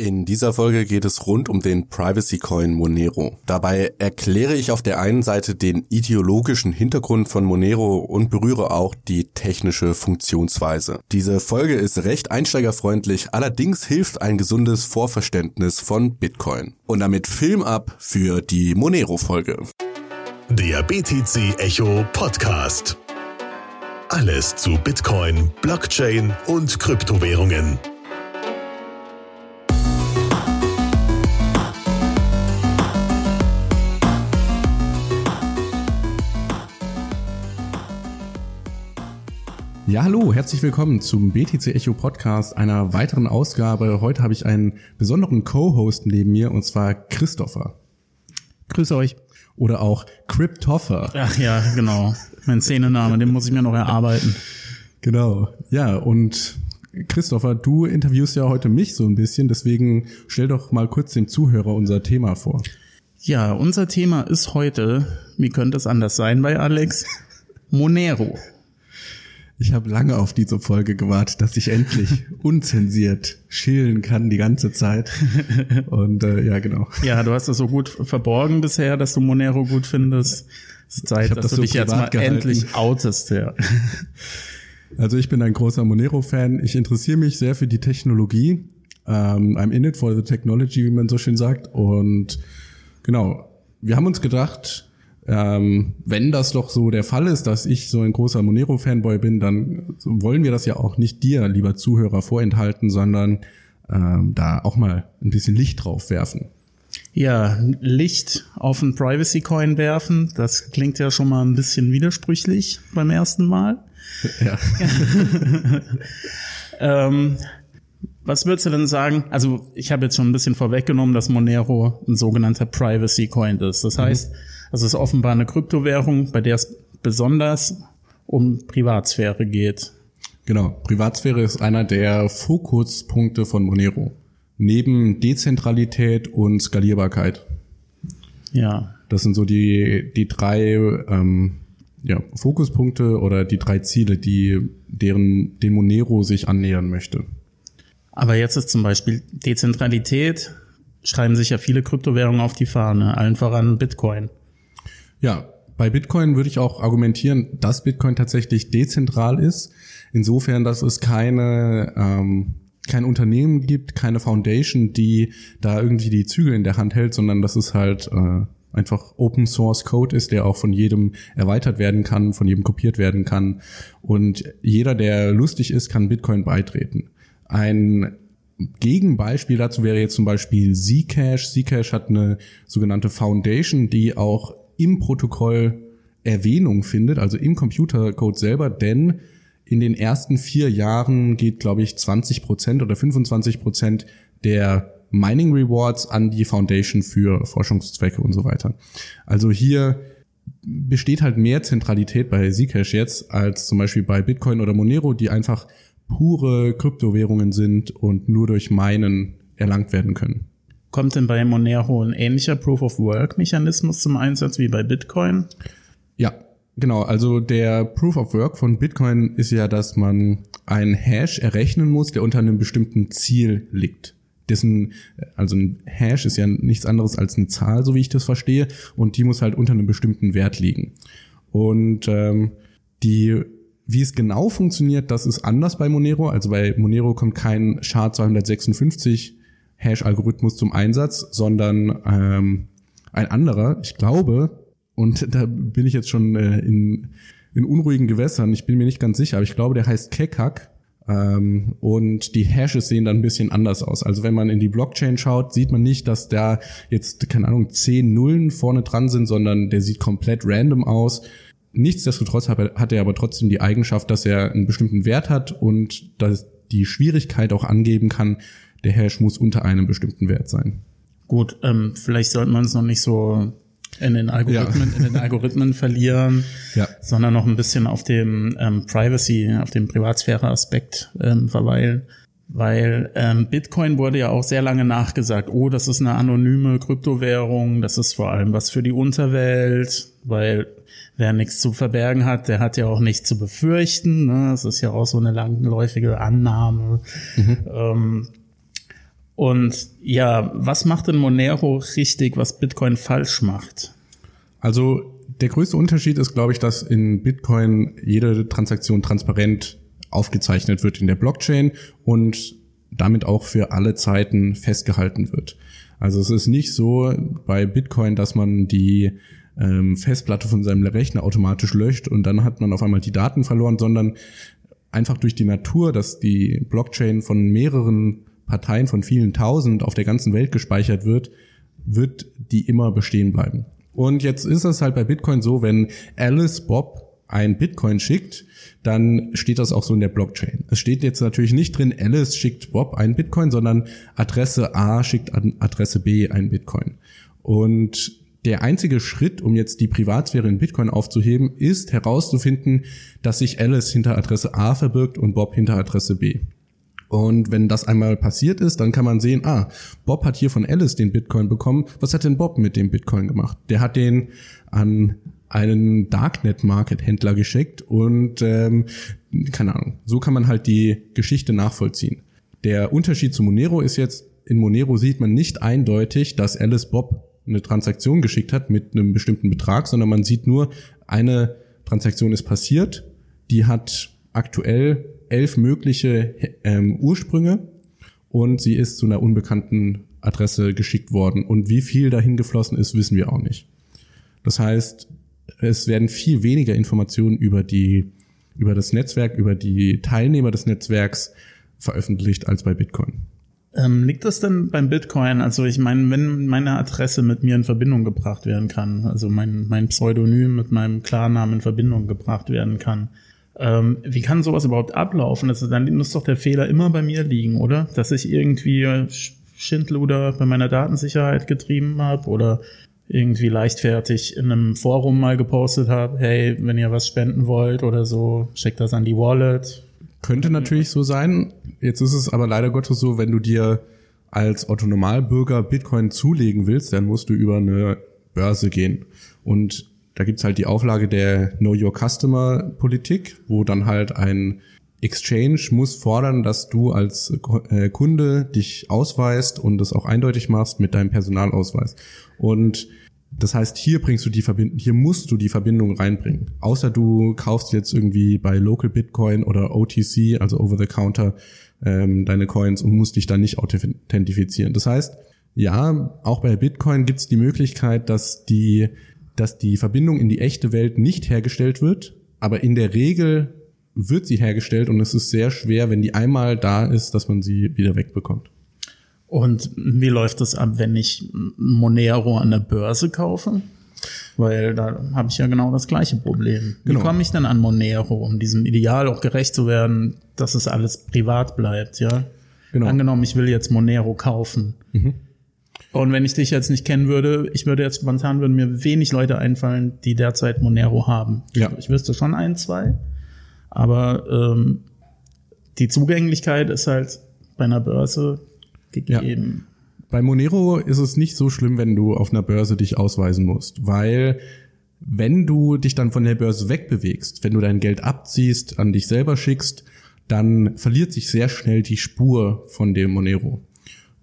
In dieser Folge geht es rund um den Privacy Coin Monero. Dabei erkläre ich auf der einen Seite den ideologischen Hintergrund von Monero und berühre auch die technische Funktionsweise. Diese Folge ist recht einsteigerfreundlich, allerdings hilft ein gesundes Vorverständnis von Bitcoin. Und damit Film ab für die Monero Folge. Der BTC Echo Podcast. Alles zu Bitcoin, Blockchain und Kryptowährungen. Ja, hallo, herzlich willkommen zum BTC Echo Podcast, einer weiteren Ausgabe. Heute habe ich einen besonderen Co-Host neben mir, und zwar Christopher. Grüße euch. Oder auch Cryptoffer. Ach ja, genau. Mein Szenename, den muss ich mir noch erarbeiten. Genau. Ja, und Christopher, du interviewst ja heute mich so ein bisschen, deswegen stell doch mal kurz dem Zuhörer unser Thema vor. Ja, unser Thema ist heute, wie könnte es anders sein bei Alex? Monero. Ich habe lange auf diese Folge gewartet, dass ich endlich unzensiert schillen kann die ganze Zeit. Und äh, ja, genau. Ja, du hast es so gut verborgen bisher, dass du Monero gut findest. Es ist Zeit, dass das du so dich jetzt mal gehalten. endlich outest. Ja. Also ich bin ein großer Monero-Fan. Ich interessiere mich sehr für die Technologie. Um, I'm in it for the technology, wie man so schön sagt. Und genau, wir haben uns gedacht, ähm, wenn das doch so der Fall ist, dass ich so ein großer Monero-Fanboy bin, dann wollen wir das ja auch nicht dir, lieber Zuhörer, vorenthalten, sondern ähm, da auch mal ein bisschen Licht drauf werfen. Ja, Licht auf einen Privacy Coin werfen, das klingt ja schon mal ein bisschen widersprüchlich beim ersten Mal. Ja. ähm, was würdest du denn sagen? Also ich habe jetzt schon ein bisschen vorweggenommen, dass Monero ein sogenannter Privacy Coin ist. Das mhm. Es ist offenbar eine Kryptowährung, bei der es besonders um Privatsphäre geht. Genau, Privatsphäre ist einer der Fokuspunkte von Monero. Neben Dezentralität und Skalierbarkeit. Ja. Das sind so die, die drei ähm, ja, Fokuspunkte oder die drei Ziele, die deren den Monero sich annähern möchte. Aber jetzt ist zum Beispiel Dezentralität, schreiben sich ja viele Kryptowährungen auf die Fahne, allen voran Bitcoin. Ja, bei Bitcoin würde ich auch argumentieren, dass Bitcoin tatsächlich dezentral ist. Insofern, dass es keine ähm, kein Unternehmen gibt, keine Foundation, die da irgendwie die Zügel in der Hand hält, sondern dass es halt äh, einfach Open Source Code ist, der auch von jedem erweitert werden kann, von jedem kopiert werden kann. Und jeder, der lustig ist, kann Bitcoin beitreten. Ein Gegenbeispiel dazu wäre jetzt zum Beispiel Zcash. Zcash hat eine sogenannte Foundation, die auch im Protokoll Erwähnung findet, also im Computercode selber, denn in den ersten vier Jahren geht, glaube ich, 20 Prozent oder 25 Prozent der Mining Rewards an die Foundation für Forschungszwecke und so weiter. Also hier besteht halt mehr Zentralität bei Zcash jetzt als zum Beispiel bei Bitcoin oder Monero, die einfach pure Kryptowährungen sind und nur durch Minen erlangt werden können. Kommt denn bei Monero ein ähnlicher Proof-of-Work-Mechanismus zum Einsatz wie bei Bitcoin? Ja, genau. Also der Proof-of-Work von Bitcoin ist ja, dass man einen Hash errechnen muss, der unter einem bestimmten Ziel liegt. Dessen, also ein Hash ist ja nichts anderes als eine Zahl, so wie ich das verstehe, und die muss halt unter einem bestimmten Wert liegen. Und ähm, die wie es genau funktioniert, das ist anders bei Monero. Also bei Monero kommt kein SHA-256 Hash-Algorithmus zum Einsatz, sondern ähm, ein anderer, ich glaube, und da bin ich jetzt schon äh, in, in unruhigen Gewässern, ich bin mir nicht ganz sicher, aber ich glaube, der heißt Kekak. Ähm, und die Hashes sehen dann ein bisschen anders aus. Also wenn man in die Blockchain schaut, sieht man nicht, dass da jetzt, keine Ahnung, zehn Nullen vorne dran sind, sondern der sieht komplett random aus. Nichtsdestotrotz hat er aber trotzdem die Eigenschaft, dass er einen bestimmten Wert hat und dass die Schwierigkeit auch angeben kann, der Hash muss unter einem bestimmten Wert sein. Gut, ähm, vielleicht sollten wir uns noch nicht so in den Algorithmen, ja. in den Algorithmen verlieren, ja. sondern noch ein bisschen auf dem ähm, Privacy, auf dem Privatsphäre-Aspekt ähm, verweilen. Weil ähm, Bitcoin wurde ja auch sehr lange nachgesagt, oh, das ist eine anonyme Kryptowährung, das ist vor allem was für die Unterwelt, weil wer nichts zu verbergen hat, der hat ja auch nichts zu befürchten. Ne? Das ist ja auch so eine langläufige Annahme. Mhm. Ähm, Und ja, was macht denn Monero richtig, was Bitcoin falsch macht? Also der größte Unterschied ist, glaube ich, dass in Bitcoin jede Transaktion transparent aufgezeichnet wird in der Blockchain und damit auch für alle Zeiten festgehalten wird. Also es ist nicht so bei Bitcoin, dass man die ähm, Festplatte von seinem Rechner automatisch löscht und dann hat man auf einmal die Daten verloren, sondern einfach durch die Natur, dass die Blockchain von mehreren Parteien von vielen tausend auf der ganzen Welt gespeichert wird, wird die immer bestehen bleiben. Und jetzt ist es halt bei Bitcoin so, wenn Alice Bob ein Bitcoin schickt, dann steht das auch so in der Blockchain. Es steht jetzt natürlich nicht drin, Alice schickt Bob ein Bitcoin, sondern Adresse A schickt an Adresse B ein Bitcoin. Und der einzige Schritt, um jetzt die Privatsphäre in Bitcoin aufzuheben, ist herauszufinden, dass sich Alice hinter Adresse A verbirgt und Bob hinter Adresse B. Und wenn das einmal passiert ist, dann kann man sehen, ah, Bob hat hier von Alice den Bitcoin bekommen. Was hat denn Bob mit dem Bitcoin gemacht? Der hat den an einen Darknet-Market-Händler geschickt und ähm, keine Ahnung. So kann man halt die Geschichte nachvollziehen. Der Unterschied zu Monero ist jetzt, in Monero sieht man nicht eindeutig, dass Alice Bob eine Transaktion geschickt hat mit einem bestimmten Betrag, sondern man sieht nur, eine Transaktion ist passiert, die hat aktuell elf mögliche ähm, Ursprünge und sie ist zu einer unbekannten Adresse geschickt worden. Und wie viel dahin geflossen ist, wissen wir auch nicht. Das heißt, es werden viel weniger Informationen über die, über das Netzwerk, über die Teilnehmer des Netzwerks veröffentlicht als bei Bitcoin. Ähm, liegt das denn beim Bitcoin? Also ich meine, wenn meine Adresse mit mir in Verbindung gebracht werden kann, also mein, mein Pseudonym mit meinem Klarnamen in Verbindung gebracht werden kann, ähm, wie kann sowas überhaupt ablaufen? Also dann muss doch der Fehler immer bei mir liegen, oder? Dass ich irgendwie Schindluder bei meiner Datensicherheit getrieben habe oder irgendwie leichtfertig in einem Forum mal gepostet habe, hey, wenn ihr was spenden wollt oder so, schickt das an die Wallet. Könnte natürlich so sein. Jetzt ist es aber leider Gottes so, wenn du dir als Autonomalbürger Bitcoin zulegen willst, dann musst du über eine Börse gehen. Und da gibt's halt die Auflage der Know Your Customer Politik, wo dann halt ein Exchange muss fordern, dass du als äh, Kunde dich ausweist und es auch eindeutig machst mit deinem Personalausweis. Und das heißt, hier bringst du die Verbindung, hier musst du die Verbindung reinbringen. Außer du kaufst jetzt irgendwie bei Local Bitcoin oder OTC, also Over the Counter, ähm, deine Coins und musst dich dann nicht authentifizieren. Das heißt, ja, auch bei Bitcoin gibt es die Möglichkeit, dass die, dass die Verbindung in die echte Welt nicht hergestellt wird, aber in der Regel wird sie hergestellt und es ist sehr schwer, wenn die einmal da ist, dass man sie wieder wegbekommt. Und wie läuft das ab, wenn ich Monero an der Börse kaufe? Weil da habe ich ja genau das gleiche Problem. Wie genau. komme ich denn an Monero, um diesem Ideal auch gerecht zu werden, dass es alles privat bleibt, ja? Genau. Angenommen, ich will jetzt Monero kaufen. Mhm. Und wenn ich dich jetzt nicht kennen würde, ich würde jetzt spontan würden mir wenig Leute einfallen, die derzeit Monero haben. Ja. Ich wüsste schon ein, zwei. Aber ähm, die Zugänglichkeit ist halt bei einer Börse gegeben. Ja. Bei Monero ist es nicht so schlimm, wenn du auf einer Börse dich ausweisen musst, weil wenn du dich dann von der Börse wegbewegst, wenn du dein Geld abziehst, an dich selber schickst, dann verliert sich sehr schnell die Spur von dem Monero.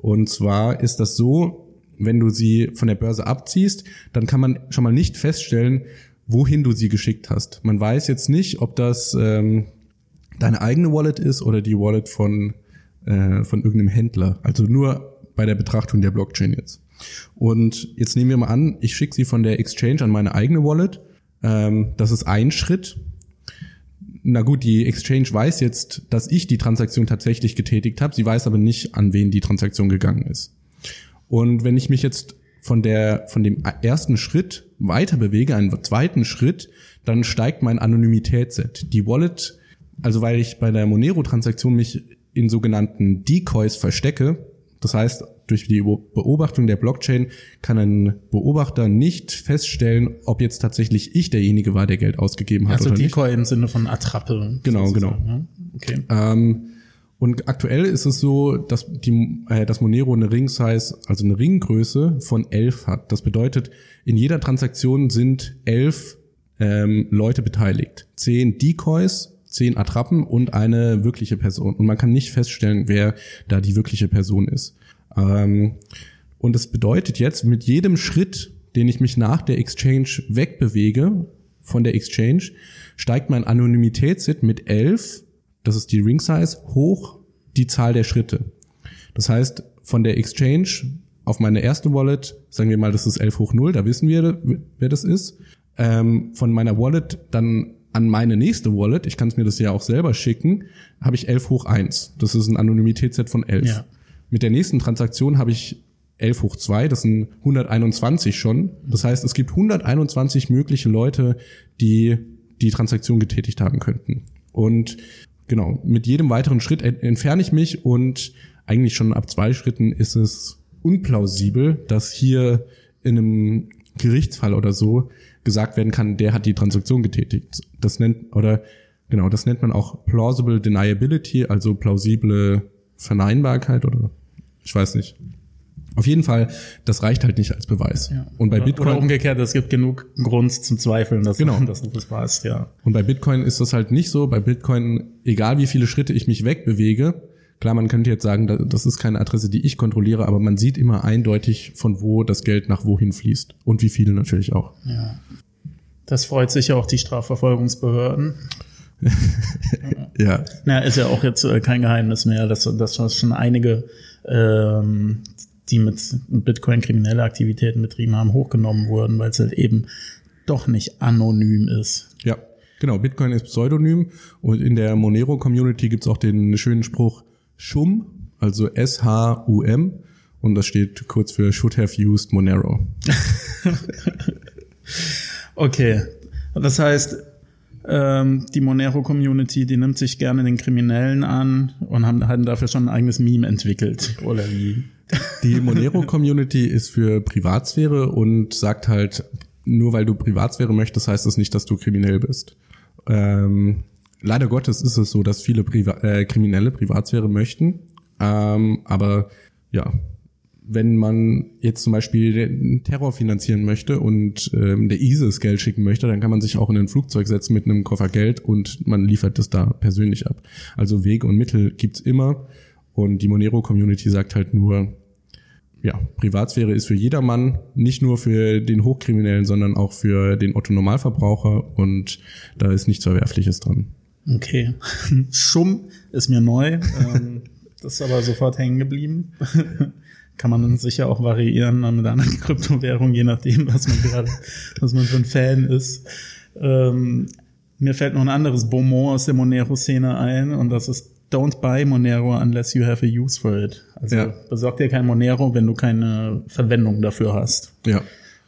Und zwar ist das so, wenn du sie von der Börse abziehst, dann kann man schon mal nicht feststellen, wohin du sie geschickt hast. Man weiß jetzt nicht, ob das ähm, deine eigene Wallet ist oder die Wallet von äh, von irgendeinem Händler. Also nur bei der Betrachtung der Blockchain jetzt. Und jetzt nehmen wir mal an, ich schicke sie von der Exchange an meine eigene Wallet. Ähm, das ist ein Schritt. Na gut, die Exchange weiß jetzt, dass ich die Transaktion tatsächlich getätigt habe. Sie weiß aber nicht, an wen die Transaktion gegangen ist. Und wenn ich mich jetzt von der, von dem ersten Schritt weiter bewege, einen zweiten Schritt, dann steigt mein Anonymitätsset. Die Wallet, also weil ich bei der Monero-Transaktion mich in sogenannten Decoys verstecke. Das heißt, durch die Beobachtung der Blockchain kann ein Beobachter nicht feststellen, ob jetzt tatsächlich ich derjenige war, der Geld ausgegeben hat also oder Decoy nicht. im Sinne von Attrappe. Genau, genau. Ja? Okay. Ähm, und aktuell ist es so, dass die, äh, dass Monero eine Ring-Size, also eine Ringgröße von elf hat. Das bedeutet, in jeder Transaktion sind elf ähm, Leute beteiligt. Zehn Decoys zehn Attrappen und eine wirkliche Person. Und man kann nicht feststellen, wer da die wirkliche Person ist. Ähm, und das bedeutet jetzt, mit jedem Schritt, den ich mich nach der Exchange wegbewege von der Exchange, steigt mein Anonymitätssit mit 11, das ist die Ring Size, hoch die Zahl der Schritte. Das heißt, von der Exchange auf meine erste Wallet, sagen wir mal, das ist 11 hoch 0, da wissen wir, wer das ist. Ähm, von meiner Wallet dann an meine nächste Wallet, ich kann es mir das ja auch selber schicken, habe ich 11 hoch 1. Das ist ein Anonymitätsset von 11. Ja. Mit der nächsten Transaktion habe ich 11 hoch 2, das sind 121 schon. Das heißt, es gibt 121 mögliche Leute, die die Transaktion getätigt haben könnten. Und genau, mit jedem weiteren Schritt entferne ich mich und eigentlich schon ab zwei Schritten ist es unplausibel, dass hier in einem Gerichtsfall oder so gesagt werden kann, der hat die Transaktion getätigt. Das nennt, oder genau, das nennt man auch plausible deniability, also plausible Verneinbarkeit oder ich weiß nicht. Auf jeden Fall, das reicht halt nicht als Beweis. Ja. Und bei oder, Bitcoin oder umgekehrt, es gibt genug Grund zum Zweifeln, dass, genau. dass du das warst, ja. Und bei Bitcoin ist das halt nicht so. Bei Bitcoin, egal wie viele Schritte ich mich wegbewege, klar, man könnte jetzt sagen, das ist keine Adresse, die ich kontrolliere, aber man sieht immer eindeutig, von wo das Geld nach wohin fließt und wie viele natürlich auch. Ja. Das freut sich ja auch die Strafverfolgungsbehörden. ja. Na, ist ja auch jetzt äh, kein Geheimnis mehr, dass, dass schon einige ähm, die mit Bitcoin kriminelle Aktivitäten betrieben haben, hochgenommen wurden, weil es halt eben doch nicht anonym ist. Ja, genau. Bitcoin ist pseudonym und in der Monero-Community gibt's auch den schönen Spruch SHUM, also S-H-U-M und das steht kurz für Should Have Used Monero. okay, das heißt, ähm, die Monero-Community, die nimmt sich gerne den Kriminellen an und haben, haben dafür schon ein eigenes Meme entwickelt, oder wie? Die Monero-Community ist für Privatsphäre und sagt halt, nur weil du Privatsphäre möchtest, heißt das nicht, dass du kriminell bist. Ähm, leider Gottes ist es so, dass viele Priva äh, Kriminelle Privatsphäre möchten. Ähm, aber ja, wenn man jetzt zum Beispiel den Terror finanzieren möchte und ähm, der ISIS Geld schicken möchte, dann kann man sich auch in ein Flugzeug setzen mit einem Koffer Geld und man liefert das da persönlich ab. Also Wege und Mittel gibt's immer. Und die Monero-Community sagt halt nur, ja, Privatsphäre ist für jedermann, nicht nur für den Hochkriminellen, sondern auch für den Otto-Normalverbraucher und da ist nichts Verwerfliches dran. Okay. Schumm ist mir neu. Ähm, das ist aber sofort hängen geblieben. Kann man dann sicher auch variieren mit anderen Kryptowährungen, je nachdem, was man gerade, was man für ein Fan ist. Ähm, mir fällt noch ein anderes Beaumont aus der Monero-Szene ein und das ist don't buy Monero unless you have a use for it. Also ja. besorg dir kein Monero, wenn du keine Verwendung dafür hast. Ja.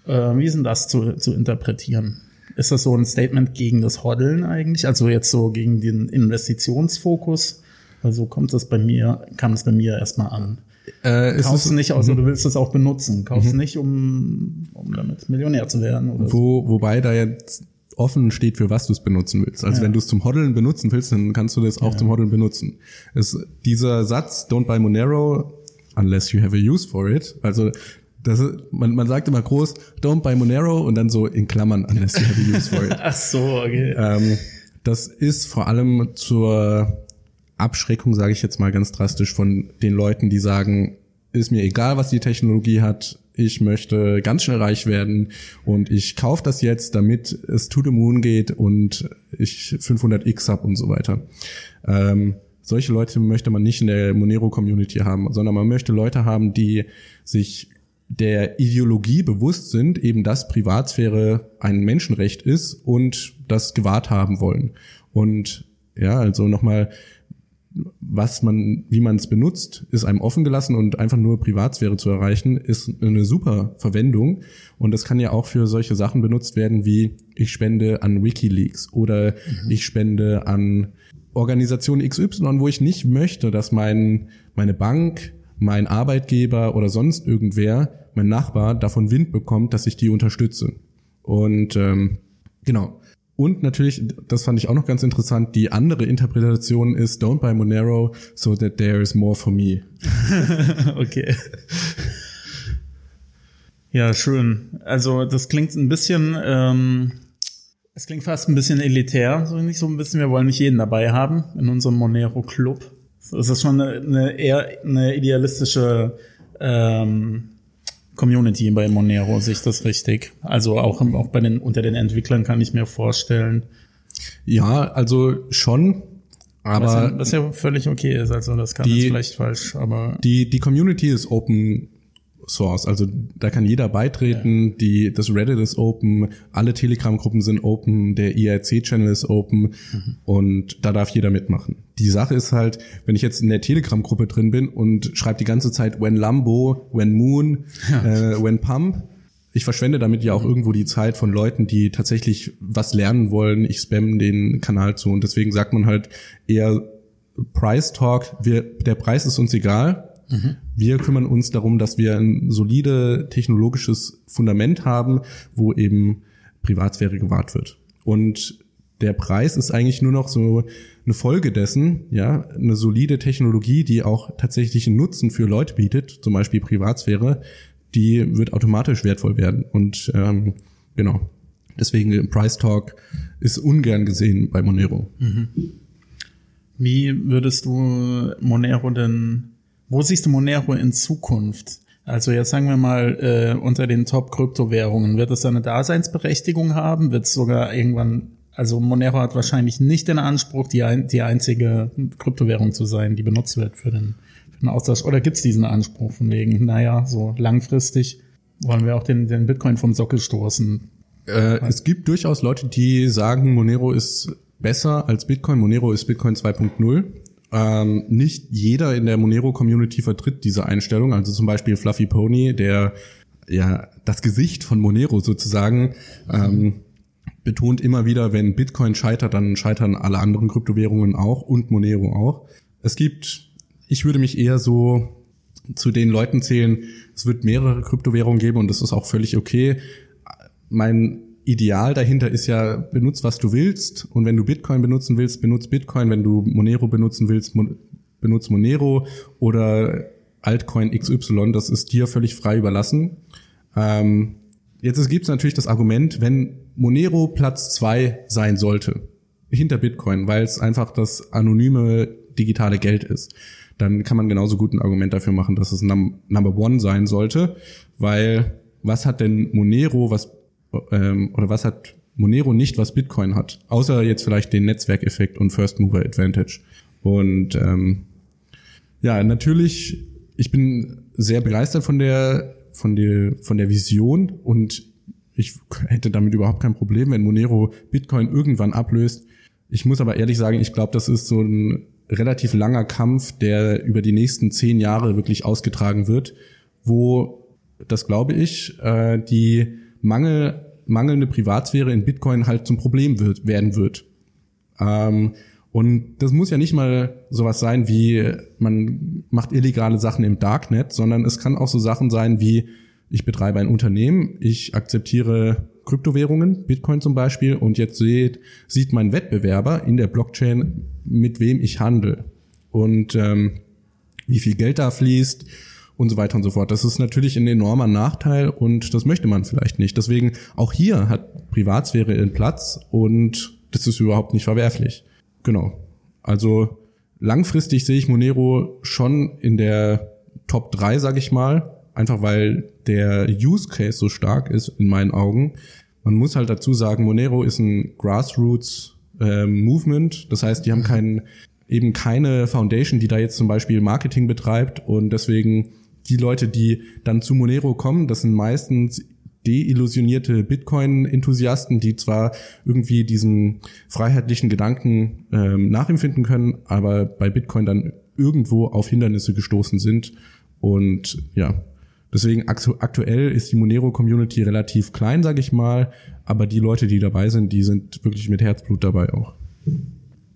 Äh, wie ist denn das zu, zu interpretieren? Ist das so ein Statement gegen das Hoddeln eigentlich? Also jetzt so gegen den Investitionsfokus? Also kommt das bei mir, kam es bei mir erstmal an. Äh, Kaufst es nicht, also du willst es auch benutzen. Kaufst mhm. nicht, um, um damit Millionär zu werden. Oder Wo, so. Wobei da jetzt offen steht, für was du es benutzen willst. Also ja. wenn du es zum Hoddeln benutzen willst, dann kannst du das auch ja. zum Hoddeln benutzen. Es, dieser Satz, don't buy Monero unless you have a use for it. Also das man, man sagt immer groß, don't buy Monero und dann so in Klammern, unless you have a use for it. Ach so, okay. Ähm, das ist vor allem zur Abschreckung, sage ich jetzt mal ganz drastisch, von den Leuten, die sagen, ist mir egal, was die Technologie hat, ich möchte ganz schnell reich werden und ich kaufe das jetzt, damit es to the moon geht und ich 500x hab und so weiter. Ähm, solche Leute möchte man nicht in der Monero-Community haben, sondern man möchte Leute haben, die sich der Ideologie bewusst sind, eben dass Privatsphäre ein Menschenrecht ist und das gewahrt haben wollen. Und ja, also nochmal, was man, wie man es benutzt, ist einem offen gelassen und einfach nur Privatsphäre zu erreichen, ist eine super Verwendung. Und das kann ja auch für solche Sachen benutzt werden, wie ich spende an WikiLeaks oder mhm. ich spende an Organisation XY, wo ich nicht möchte, dass mein, meine Bank, mein Arbeitgeber oder sonst irgendwer, mein Nachbar davon Wind bekommt, dass ich die unterstütze. Und ähm, genau. Und natürlich, das fand ich auch noch ganz interessant, die andere Interpretation ist Don't buy Monero so that there is more for me. okay. Ja, schön. Also das klingt ein bisschen, ähm, es klingt fast ein bisschen elitär, so nicht so ein bisschen, wir wollen nicht jeden dabei haben in unserem Monero Club. Es ist schon eine, eine eher eine idealistische ähm, Community bei Monero, sehe ich das richtig? Also auch, auch bei den, unter den Entwicklern kann ich mir vorstellen. Ja, also schon. Aber was ja, was ja völlig okay ist, also das kann die, jetzt vielleicht falsch, aber. Die, die Community ist open Source. Also da kann jeder beitreten. Ja. Die, das Reddit ist open, alle Telegram-Gruppen sind open, der IRC-Channel ist open mhm. und da darf jeder mitmachen. Die Sache ist halt, wenn ich jetzt in der Telegram-Gruppe drin bin und schreibe die ganze Zeit when Lambo, when Moon, ja. äh, when Pump, ich verschwende damit ja auch mhm. irgendwo die Zeit von Leuten, die tatsächlich was lernen wollen. Ich spamme den Kanal zu und deswegen sagt man halt eher Price Talk, wir, der Preis ist uns egal, Mhm. Wir kümmern uns darum, dass wir ein solide technologisches Fundament haben, wo eben Privatsphäre gewahrt wird. Und der Preis ist eigentlich nur noch so eine Folge dessen, ja, eine solide Technologie, die auch tatsächlich einen Nutzen für Leute bietet, zum Beispiel Privatsphäre, die wird automatisch wertvoll werden. Und ähm, genau, deswegen Price Talk ist ungern gesehen bei Monero. Mhm. Wie würdest du Monero denn wo siehst du Monero in Zukunft? Also jetzt sagen wir mal, äh, unter den Top-Kryptowährungen, wird es eine Daseinsberechtigung haben? Wird es sogar irgendwann, also Monero hat wahrscheinlich nicht den Anspruch, die, ein, die einzige Kryptowährung zu sein, die benutzt wird für den, für den Austausch. Oder gibt es diesen Anspruch von wegen, naja, so langfristig wollen wir auch den, den Bitcoin vom Sockel stoßen? Äh, es gibt durchaus Leute, die sagen, Monero ist besser als Bitcoin. Monero ist Bitcoin 2.0. Ähm, nicht jeder in der Monero-Community vertritt diese Einstellung. Also zum Beispiel Fluffy Pony, der ja das Gesicht von Monero sozusagen ähm, betont immer wieder, wenn Bitcoin scheitert, dann scheitern alle anderen Kryptowährungen auch und Monero auch. Es gibt, ich würde mich eher so zu den Leuten zählen, es wird mehrere Kryptowährungen geben und das ist auch völlig okay. Mein Ideal dahinter ist ja, benutz was du willst. Und wenn du Bitcoin benutzen willst, benutz Bitcoin. Wenn du Monero benutzen willst, benutz Monero oder Altcoin XY. Das ist dir völlig frei überlassen. Ähm, jetzt gibt es natürlich das Argument, wenn Monero Platz zwei sein sollte, hinter Bitcoin, weil es einfach das anonyme digitale Geld ist, dann kann man genauso gut ein Argument dafür machen, dass es Num Number One sein sollte, weil was hat denn Monero, was ähm, oder was hat Monero nicht, was Bitcoin hat, außer jetzt vielleicht den Netzwerkeffekt und First Mover Advantage. Und ähm, ja, natürlich, ich bin sehr begeistert von der von der von der Vision und ich hätte damit überhaupt kein Problem, wenn Monero Bitcoin irgendwann ablöst. Ich muss aber ehrlich sagen, ich glaube, das ist so ein relativ langer Kampf, der über die nächsten zehn Jahre wirklich ausgetragen wird, wo, das glaube ich, äh, die Mangel, mangelnde Privatsphäre in Bitcoin halt zum Problem wird, werden wird. Ähm, und das muss ja nicht mal sowas sein wie, man macht illegale Sachen im Darknet, sondern es kann auch so Sachen sein wie, ich betreibe ein Unternehmen, ich akzeptiere Kryptowährungen, Bitcoin zum Beispiel, und jetzt sieht, sieht mein Wettbewerber in der Blockchain, mit wem ich handle und ähm, wie viel Geld da fließt, und so weiter und so fort. Das ist natürlich ein enormer Nachteil und das möchte man vielleicht nicht. Deswegen auch hier hat Privatsphäre ihren Platz und das ist überhaupt nicht verwerflich. Genau. Also langfristig sehe ich Monero schon in der Top 3, sag ich mal, einfach weil der Use Case so stark ist in meinen Augen. Man muss halt dazu sagen, Monero ist ein Grassroots äh, Movement. Das heißt, die haben keinen eben keine Foundation, die da jetzt zum Beispiel Marketing betreibt und deswegen die Leute, die dann zu Monero kommen, das sind meistens deillusionierte Bitcoin-Enthusiasten, die zwar irgendwie diesen freiheitlichen Gedanken ähm, nachempfinden können, aber bei Bitcoin dann irgendwo auf Hindernisse gestoßen sind. Und ja, deswegen aktuell ist die Monero-Community relativ klein, sage ich mal, aber die Leute, die dabei sind, die sind wirklich mit Herzblut dabei auch.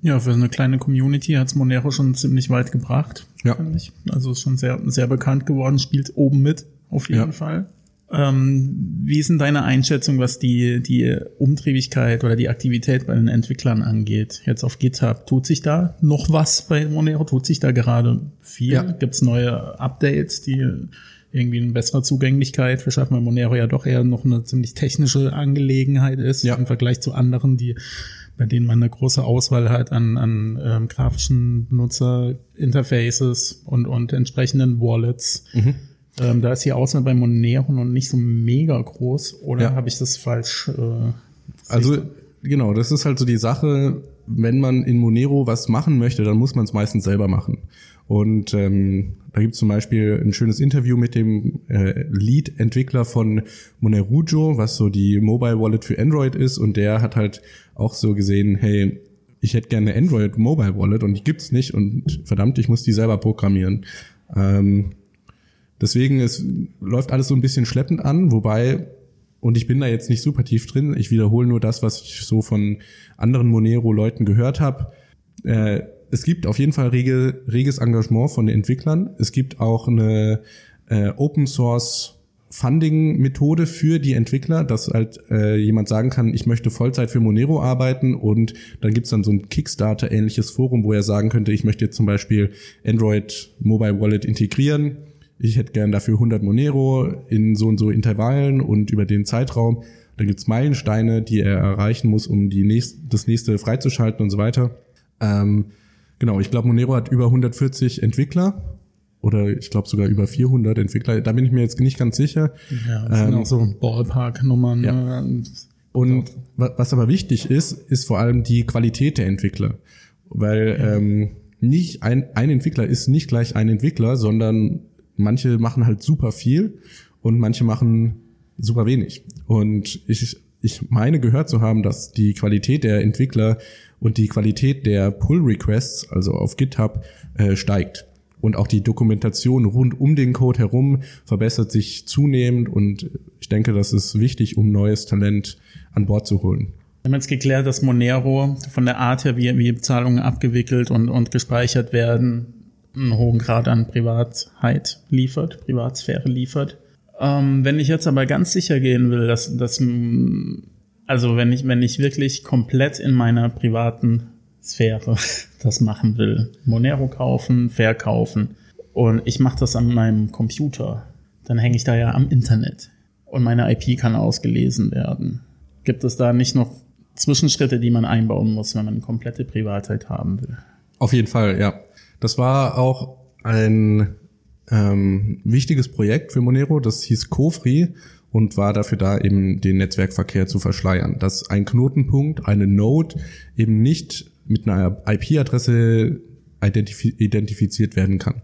Ja, für eine kleine Community hat's Monero schon ziemlich weit gebracht. Ja. Ich. Also ist schon sehr, sehr bekannt geworden, spielt oben mit, auf jeden ja. Fall. Ähm, wie ist denn deine Einschätzung, was die, die Umtriebigkeit oder die Aktivität bei den Entwicklern angeht? Jetzt auf GitHub, tut sich da noch was bei Monero? Tut sich da gerade viel? Ja. Gibt's neue Updates, die irgendwie eine bessere Zugänglichkeit verschaffen, weil Monero ja doch eher noch eine ziemlich technische Angelegenheit ist ja. im Vergleich zu anderen, die bei denen man eine große Auswahl hat an, an ähm, grafischen Benutzerinterfaces und, und entsprechenden Wallets. Mhm. Ähm, da ist die Auswahl bei Monero noch nicht so mega groß, oder ja. habe ich das falsch? Äh, also genau, das ist halt so die Sache, wenn man in Monero was machen möchte, dann muss man es meistens selber machen. Und ähm, da gibt es zum Beispiel ein schönes Interview mit dem äh, Lead-Entwickler von Monerujo, was so die Mobile Wallet für Android ist. Und der hat halt auch so gesehen, hey, ich hätte gerne eine Android Mobile Wallet und die gibt's nicht und verdammt, ich muss die selber programmieren. Ähm, deswegen es läuft alles so ein bisschen schleppend an, wobei und ich bin da jetzt nicht super tief drin. Ich wiederhole nur das, was ich so von anderen Monero-Leuten gehört habe. Äh, es gibt auf jeden Fall rege, reges Engagement von den Entwicklern. Es gibt auch eine äh, Open Source Funding-Methode für die Entwickler, dass halt äh, jemand sagen kann, ich möchte Vollzeit für Monero arbeiten und dann gibt's dann so ein Kickstarter-ähnliches Forum, wo er sagen könnte, ich möchte jetzt zum Beispiel Android Mobile Wallet integrieren. Ich hätte gern dafür 100 Monero in so und so Intervallen und über den Zeitraum. Dann gibt's Meilensteine, die er erreichen muss, um die nächst, das nächste freizuschalten und so weiter. Ähm, genau, ich glaube, Monero hat über 140 Entwickler oder ich glaube sogar über 400 Entwickler. Da bin ich mir jetzt nicht ganz sicher. Ja, das ähm, sind auch so Ballpark-Nummern. Ja. Ne? Und was aber wichtig ist, ist vor allem die Qualität der Entwickler. Weil ja. ähm, nicht ein, ein Entwickler ist nicht gleich ein Entwickler, sondern manche machen halt super viel und manche machen super wenig. Und ich, ich meine gehört zu haben, dass die Qualität der Entwickler und die Qualität der Pull-Requests, also auf GitHub, äh, steigt und auch die Dokumentation rund um den Code herum verbessert sich zunehmend und ich denke, das ist wichtig, um neues Talent an Bord zu holen. Wir haben jetzt geklärt, dass Monero von der Art her, wie, wie Zahlungen abgewickelt und, und gespeichert werden, einen hohen Grad an Privatheit liefert, Privatsphäre liefert. Ähm, wenn ich jetzt aber ganz sicher gehen will, dass, dass also wenn ich, wenn ich wirklich komplett in meiner privaten Sphäre das machen will. Monero kaufen, verkaufen. Und ich mache das an meinem Computer. Dann hänge ich da ja am Internet. Und meine IP kann ausgelesen werden. Gibt es da nicht noch Zwischenschritte, die man einbauen muss, wenn man komplette Privatheit haben will? Auf jeden Fall, ja. Das war auch ein ähm, wichtiges Projekt für Monero. Das hieß Kofri und war dafür da, eben den Netzwerkverkehr zu verschleiern. Dass ein Knotenpunkt, eine Node eben nicht mit einer IP-Adresse identif identifiziert werden kann.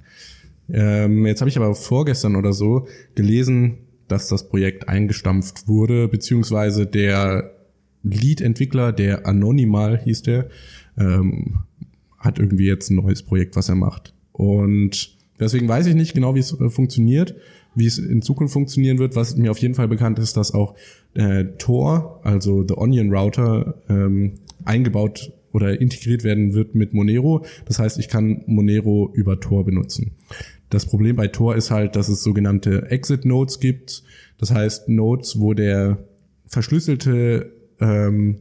Ähm, jetzt habe ich aber vorgestern oder so gelesen, dass das Projekt eingestampft wurde, beziehungsweise der Lead-Entwickler, der Anonymal hieß der, ähm, hat irgendwie jetzt ein neues Projekt, was er macht. Und deswegen weiß ich nicht genau, wie es äh, funktioniert, wie es in Zukunft funktionieren wird. Was mir auf jeden Fall bekannt ist, dass auch äh, Tor, also The Onion Router, ähm, eingebaut oder integriert werden wird mit Monero. Das heißt, ich kann Monero über Tor benutzen. Das Problem bei Tor ist halt, dass es sogenannte Exit Nodes gibt. Das heißt Nodes, wo der verschlüsselte ähm,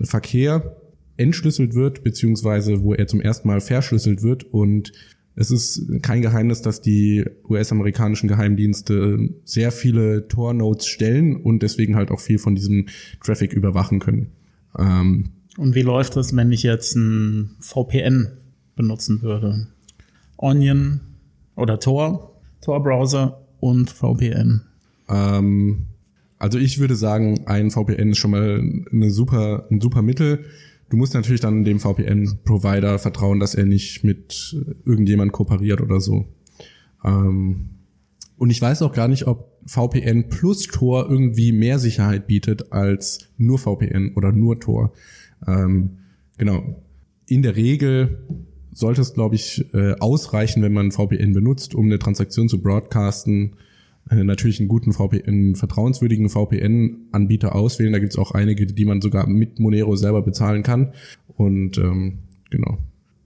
Verkehr entschlüsselt wird, beziehungsweise wo er zum ersten Mal verschlüsselt wird. Und es ist kein Geheimnis, dass die US-amerikanischen Geheimdienste sehr viele Tor-Nodes stellen und deswegen halt auch viel von diesem Traffic überwachen können. Ähm, und wie läuft das, wenn ich jetzt ein VPN benutzen würde? Onion oder Tor, Tor-Browser und VPN. Ähm, also ich würde sagen, ein VPN ist schon mal eine super, ein super Mittel. Du musst natürlich dann dem VPN-Provider vertrauen, dass er nicht mit irgendjemand kooperiert oder so. Ähm, und ich weiß auch gar nicht, ob VPN plus Tor irgendwie mehr Sicherheit bietet als nur VPN oder nur Tor. Ähm, genau. In der Regel sollte es, glaube ich, äh, ausreichen, wenn man VPN benutzt, um eine Transaktion zu broadcasten. Äh, natürlich einen guten VPN, einen vertrauenswürdigen VPN-Anbieter auswählen. Da gibt es auch einige, die man sogar mit Monero selber bezahlen kann. Und ähm, genau.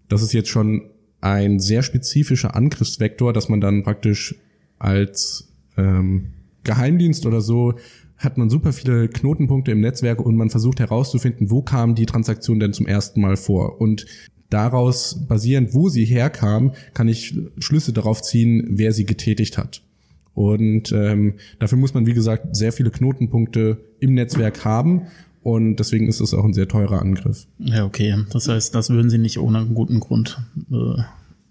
Das ist jetzt schon ein sehr spezifischer Angriffsvektor, dass man dann praktisch als ähm, Geheimdienst oder so hat man super viele Knotenpunkte im Netzwerk und man versucht herauszufinden, wo kam die Transaktion denn zum ersten Mal vor. Und daraus basierend, wo sie herkam, kann ich Schlüsse darauf ziehen, wer sie getätigt hat. Und ähm, dafür muss man, wie gesagt, sehr viele Knotenpunkte im Netzwerk haben. Und deswegen ist es auch ein sehr teurer Angriff. Ja, okay. Das heißt, das würden Sie nicht ohne guten Grund äh,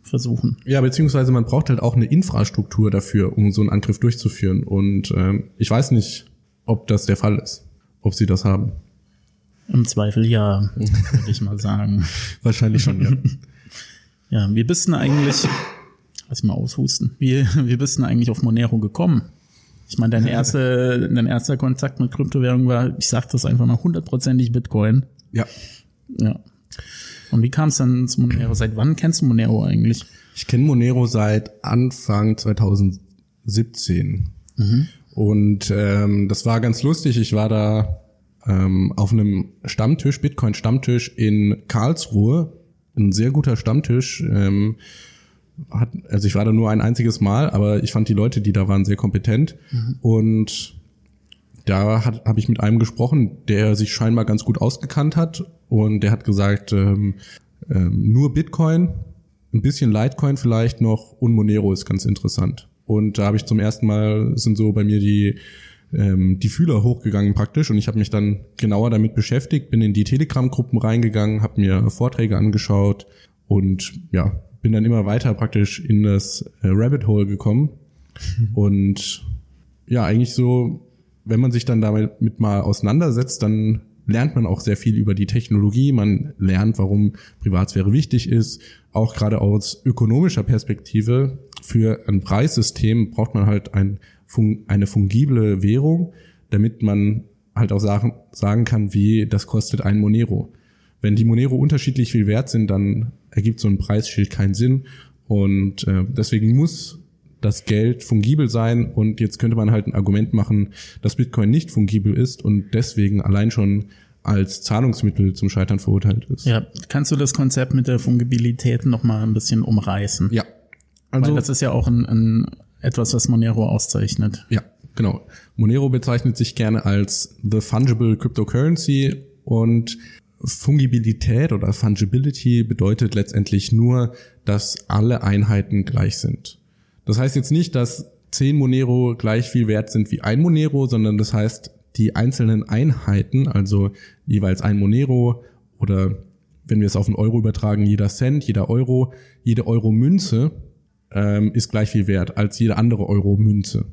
versuchen. Ja, beziehungsweise man braucht halt auch eine Infrastruktur dafür, um so einen Angriff durchzuführen. Und ähm, ich weiß nicht, ob das der Fall ist, ob sie das haben. Im Zweifel ja, würde ich mal sagen. Wahrscheinlich schon, ja. ja, wie bist du eigentlich, lass mal aushusten, wie, wie bist du eigentlich auf Monero gekommen? Ich meine, dein, erste, dein erster Kontakt mit Kryptowährung war, ich sag das einfach mal, hundertprozentig Bitcoin. Ja. Ja. Und wie kam es dann zu Monero? Seit wann kennst du Monero eigentlich? Ich kenne Monero seit Anfang 2017. Mhm. Und ähm, das war ganz lustig. Ich war da ähm, auf einem Stammtisch, Bitcoin-Stammtisch in Karlsruhe. Ein sehr guter Stammtisch. Ähm, hat, also ich war da nur ein einziges Mal, aber ich fand die Leute, die da waren, sehr kompetent. Mhm. Und da habe ich mit einem gesprochen, der sich scheinbar ganz gut ausgekannt hat und der hat gesagt, ähm, ähm, nur Bitcoin, ein bisschen Litecoin vielleicht noch und Monero ist ganz interessant. Und da habe ich zum ersten Mal sind so bei mir die ähm, die Fühler hochgegangen praktisch und ich habe mich dann genauer damit beschäftigt, bin in die Telegram-Gruppen reingegangen, habe mir Vorträge angeschaut und ja, bin dann immer weiter praktisch in das äh, Rabbit Hole gekommen. Und ja, eigentlich so, wenn man sich dann damit mit mal auseinandersetzt, dann lernt man auch sehr viel über die Technologie, man lernt, warum Privatsphäre wichtig ist. Auch gerade aus ökonomischer Perspektive für ein Preissystem braucht man halt ein, eine fungible Währung, damit man halt auch sagen, sagen kann, wie das kostet ein Monero. Wenn die Monero unterschiedlich viel wert sind, dann ergibt so ein Preisschild keinen Sinn. Und äh, deswegen muss das Geld fungibel sein. Und jetzt könnte man halt ein Argument machen, dass Bitcoin nicht fungibel ist und deswegen allein schon als Zahlungsmittel zum Scheitern verurteilt ist. Ja, kannst du das Konzept mit der Fungibilität noch mal ein bisschen umreißen? Ja. Also, Weil das ist ja auch ein, ein etwas, was Monero auszeichnet. Ja, genau. Monero bezeichnet sich gerne als the fungible cryptocurrency und Fungibilität oder Fungibility bedeutet letztendlich nur, dass alle Einheiten gleich sind. Das heißt jetzt nicht, dass 10 Monero gleich viel wert sind wie ein Monero, sondern das heißt, die einzelnen Einheiten, also jeweils ein Monero oder wenn wir es auf einen Euro übertragen, jeder Cent, jeder Euro, jede Euro-Münze ähm, ist gleich viel wert als jede andere Euro-Münze.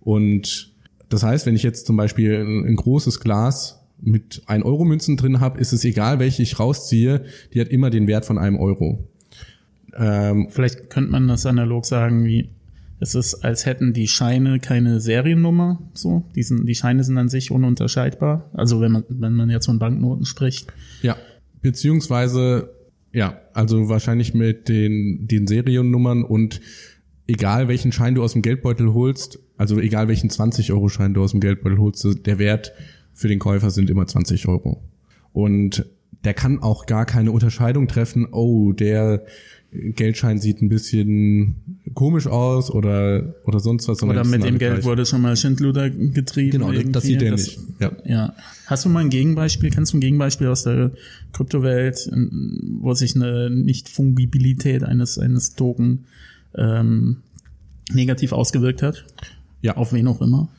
Und das heißt, wenn ich jetzt zum Beispiel ein, ein großes Glas mit 1 Euro Münzen drin habe, ist es egal, welche ich rausziehe, die hat immer den Wert von einem Euro. Ähm, Vielleicht könnte man das analog sagen, wie es ist, als hätten die Scheine keine Seriennummer, so. Die, sind, die Scheine sind an sich ununterscheidbar. Also wenn man, wenn man jetzt von Banknoten spricht. Ja, beziehungsweise, ja, also wahrscheinlich mit den, den Seriennummern und egal welchen Schein du aus dem Geldbeutel holst, also egal welchen 20-Euro-Schein du aus dem Geldbeutel holst, der Wert für den Käufer sind immer 20 Euro. Und der kann auch gar keine Unterscheidung treffen, oh, der Geldschein sieht ein bisschen komisch aus oder oder sonst was. Oder mit dem Geld gleich. wurde schon mal Schindluder getrieben. Genau, irgendwie. das sieht er nicht. Ja. ja. Hast du mal ein Gegenbeispiel? Kennst du ein Gegenbeispiel aus der Kryptowelt, wo sich eine Nicht-Fungibilität eines eines Token ähm, negativ ausgewirkt hat? Ja. Auf wen auch immer?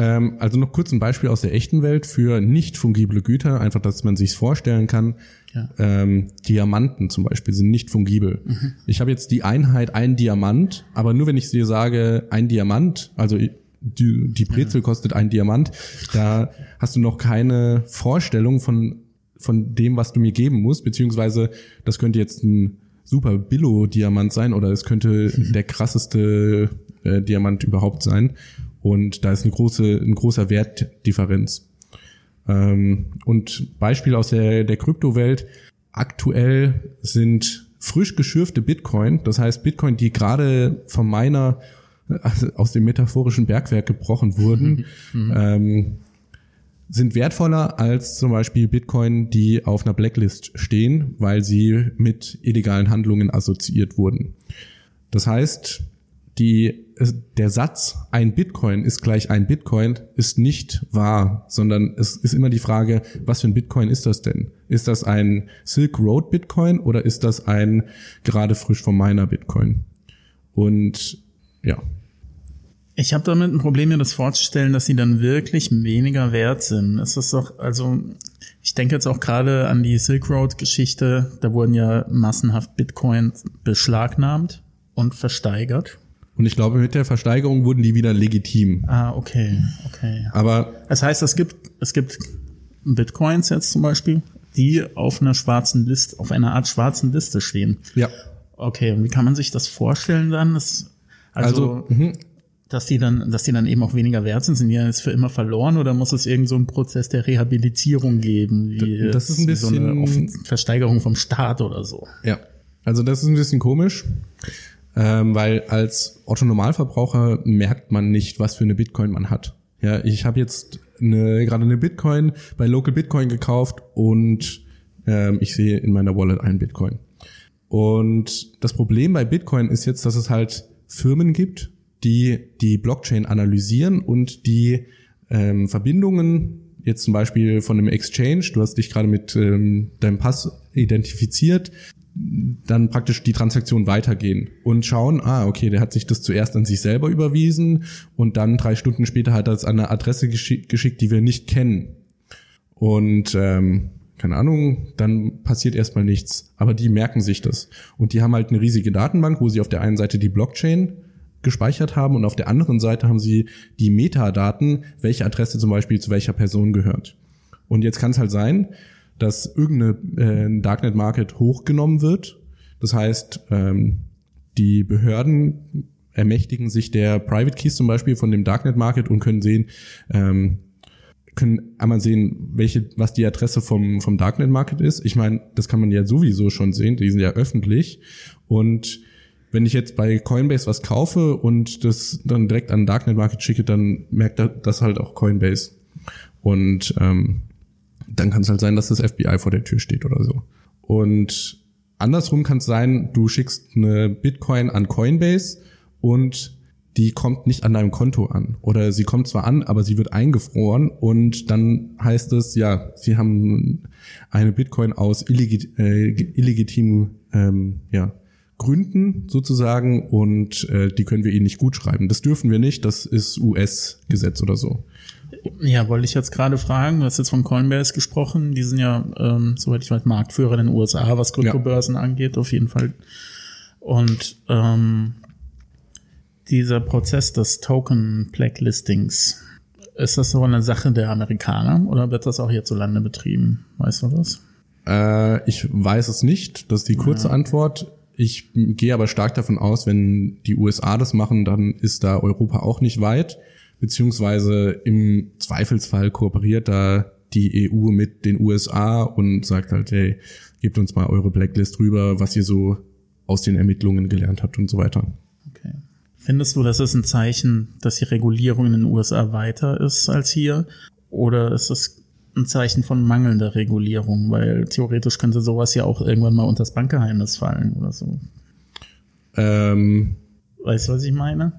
Ähm, also noch kurz ein Beispiel aus der echten Welt für nicht fungible Güter, einfach, dass man sich vorstellen kann. Ja. Ähm, Diamanten zum Beispiel sind nicht fungibel. Mhm. Ich habe jetzt die Einheit ein Diamant, aber nur wenn ich dir sage, ein Diamant, also die, die Brezel ja. kostet ein Diamant, da hast du noch keine Vorstellung von, von dem, was du mir geben musst, beziehungsweise das könnte jetzt ein super Billo-Diamant sein oder es könnte der krasseste äh, Diamant überhaupt sein. Und da ist eine große, ein großer Wertdifferenz. Ähm, und Beispiel aus der, der Kryptowelt. Aktuell sind frisch geschürfte Bitcoin, das heißt Bitcoin, die gerade vom Miner also aus dem metaphorischen Bergwerk gebrochen wurden, mhm. ähm, sind wertvoller als zum Beispiel Bitcoin, die auf einer Blacklist stehen, weil sie mit illegalen Handlungen assoziiert wurden. Das heißt, die, der Satz, ein Bitcoin ist gleich ein Bitcoin, ist nicht wahr, sondern es ist immer die Frage, was für ein Bitcoin ist das denn? Ist das ein Silk Road Bitcoin oder ist das ein gerade frisch vom Miner Bitcoin? Und ja. Ich habe damit ein Problem, mir das vorzustellen, dass sie dann wirklich weniger wert sind. Es ist doch, also ich denke jetzt auch gerade an die Silk Road-Geschichte. Da wurden ja massenhaft Bitcoins beschlagnahmt und versteigert. Und ich glaube, mit der Versteigerung wurden die wieder legitim. Ah, okay, okay. Aber das heißt, es gibt es gibt Bitcoins jetzt zum Beispiel, die auf einer schwarzen Liste, auf einer Art schwarzen Liste stehen. Ja. Okay, und wie kann man sich das vorstellen dann? Das, also, also mhm. dass die dann, dass die dann eben auch weniger wert sind, sind die jetzt für immer verloren oder muss es irgend so einen Prozess der Rehabilitierung geben, wie das ist ein bisschen so eine Versteigerung vom Staat oder so? Ja, also das ist ein bisschen komisch, ähm, weil als Otto Normalverbraucher merkt man nicht, was für eine Bitcoin man hat. Ja, ich habe jetzt eine, gerade eine Bitcoin bei Local Bitcoin gekauft und ähm, ich sehe in meiner Wallet einen Bitcoin. Und das Problem bei Bitcoin ist jetzt, dass es halt Firmen gibt, die die Blockchain analysieren und die ähm, Verbindungen jetzt zum Beispiel von einem Exchange, du hast dich gerade mit ähm, deinem Pass identifiziert, dann praktisch die Transaktion weitergehen und schauen, ah, okay, der hat sich das zuerst an sich selber überwiesen und dann drei Stunden später hat er es an eine Adresse geschick, geschickt, die wir nicht kennen. Und ähm, keine Ahnung, dann passiert erstmal nichts. Aber die merken sich das. Und die haben halt eine riesige Datenbank, wo sie auf der einen Seite die Blockchain gespeichert haben und auf der anderen Seite haben sie die Metadaten, welche Adresse zum Beispiel zu welcher Person gehört. Und jetzt kann es halt sein, dass irgendeine äh, Darknet Market hochgenommen wird. Das heißt, ähm, die Behörden ermächtigen sich der Private Keys zum Beispiel von dem Darknet Market und können sehen, ähm, können einmal sehen, welche, was die Adresse vom, vom Darknet Market ist. Ich meine, das kann man ja sowieso schon sehen, die sind ja öffentlich. Und wenn ich jetzt bei Coinbase was kaufe und das dann direkt an Darknet Market schicke, dann merkt das halt auch Coinbase. Und ähm, dann kann es halt sein, dass das FBI vor der Tür steht oder so. Und andersrum kann es sein, du schickst eine Bitcoin an Coinbase und die kommt nicht an deinem Konto an. Oder sie kommt zwar an, aber sie wird eingefroren und dann heißt es, ja, sie haben eine Bitcoin aus illegit äh, illegitimen ähm, ja, Gründen sozusagen und äh, die können wir ihnen nicht gut schreiben. Das dürfen wir nicht, das ist US-Gesetz oder so. Ja, wollte ich jetzt gerade fragen, du hast jetzt von Coinbase gesprochen, die sind ja, ähm, soweit ich weiß, Marktführer in den USA, was Kryptobörsen ja. angeht, auf jeden Fall. Und ähm, dieser Prozess des Token Blacklistings, ist das so eine Sache der Amerikaner oder wird das auch hierzulande betrieben? Weißt du das? Äh, ich weiß es nicht. Das ist die kurze ja. Antwort. Ich gehe aber stark davon aus, wenn die USA das machen, dann ist da Europa auch nicht weit. Beziehungsweise im Zweifelsfall kooperiert da die EU mit den USA und sagt halt, hey, gebt uns mal eure Blacklist rüber, was ihr so aus den Ermittlungen gelernt habt und so weiter. Okay. Findest du, das ist ein Zeichen, dass die Regulierung in den USA weiter ist als hier? Oder ist es ein Zeichen von mangelnder Regulierung? Weil theoretisch könnte sowas ja auch irgendwann mal unter das Bankgeheimnis fallen oder so. Ähm, weißt du, was ich meine?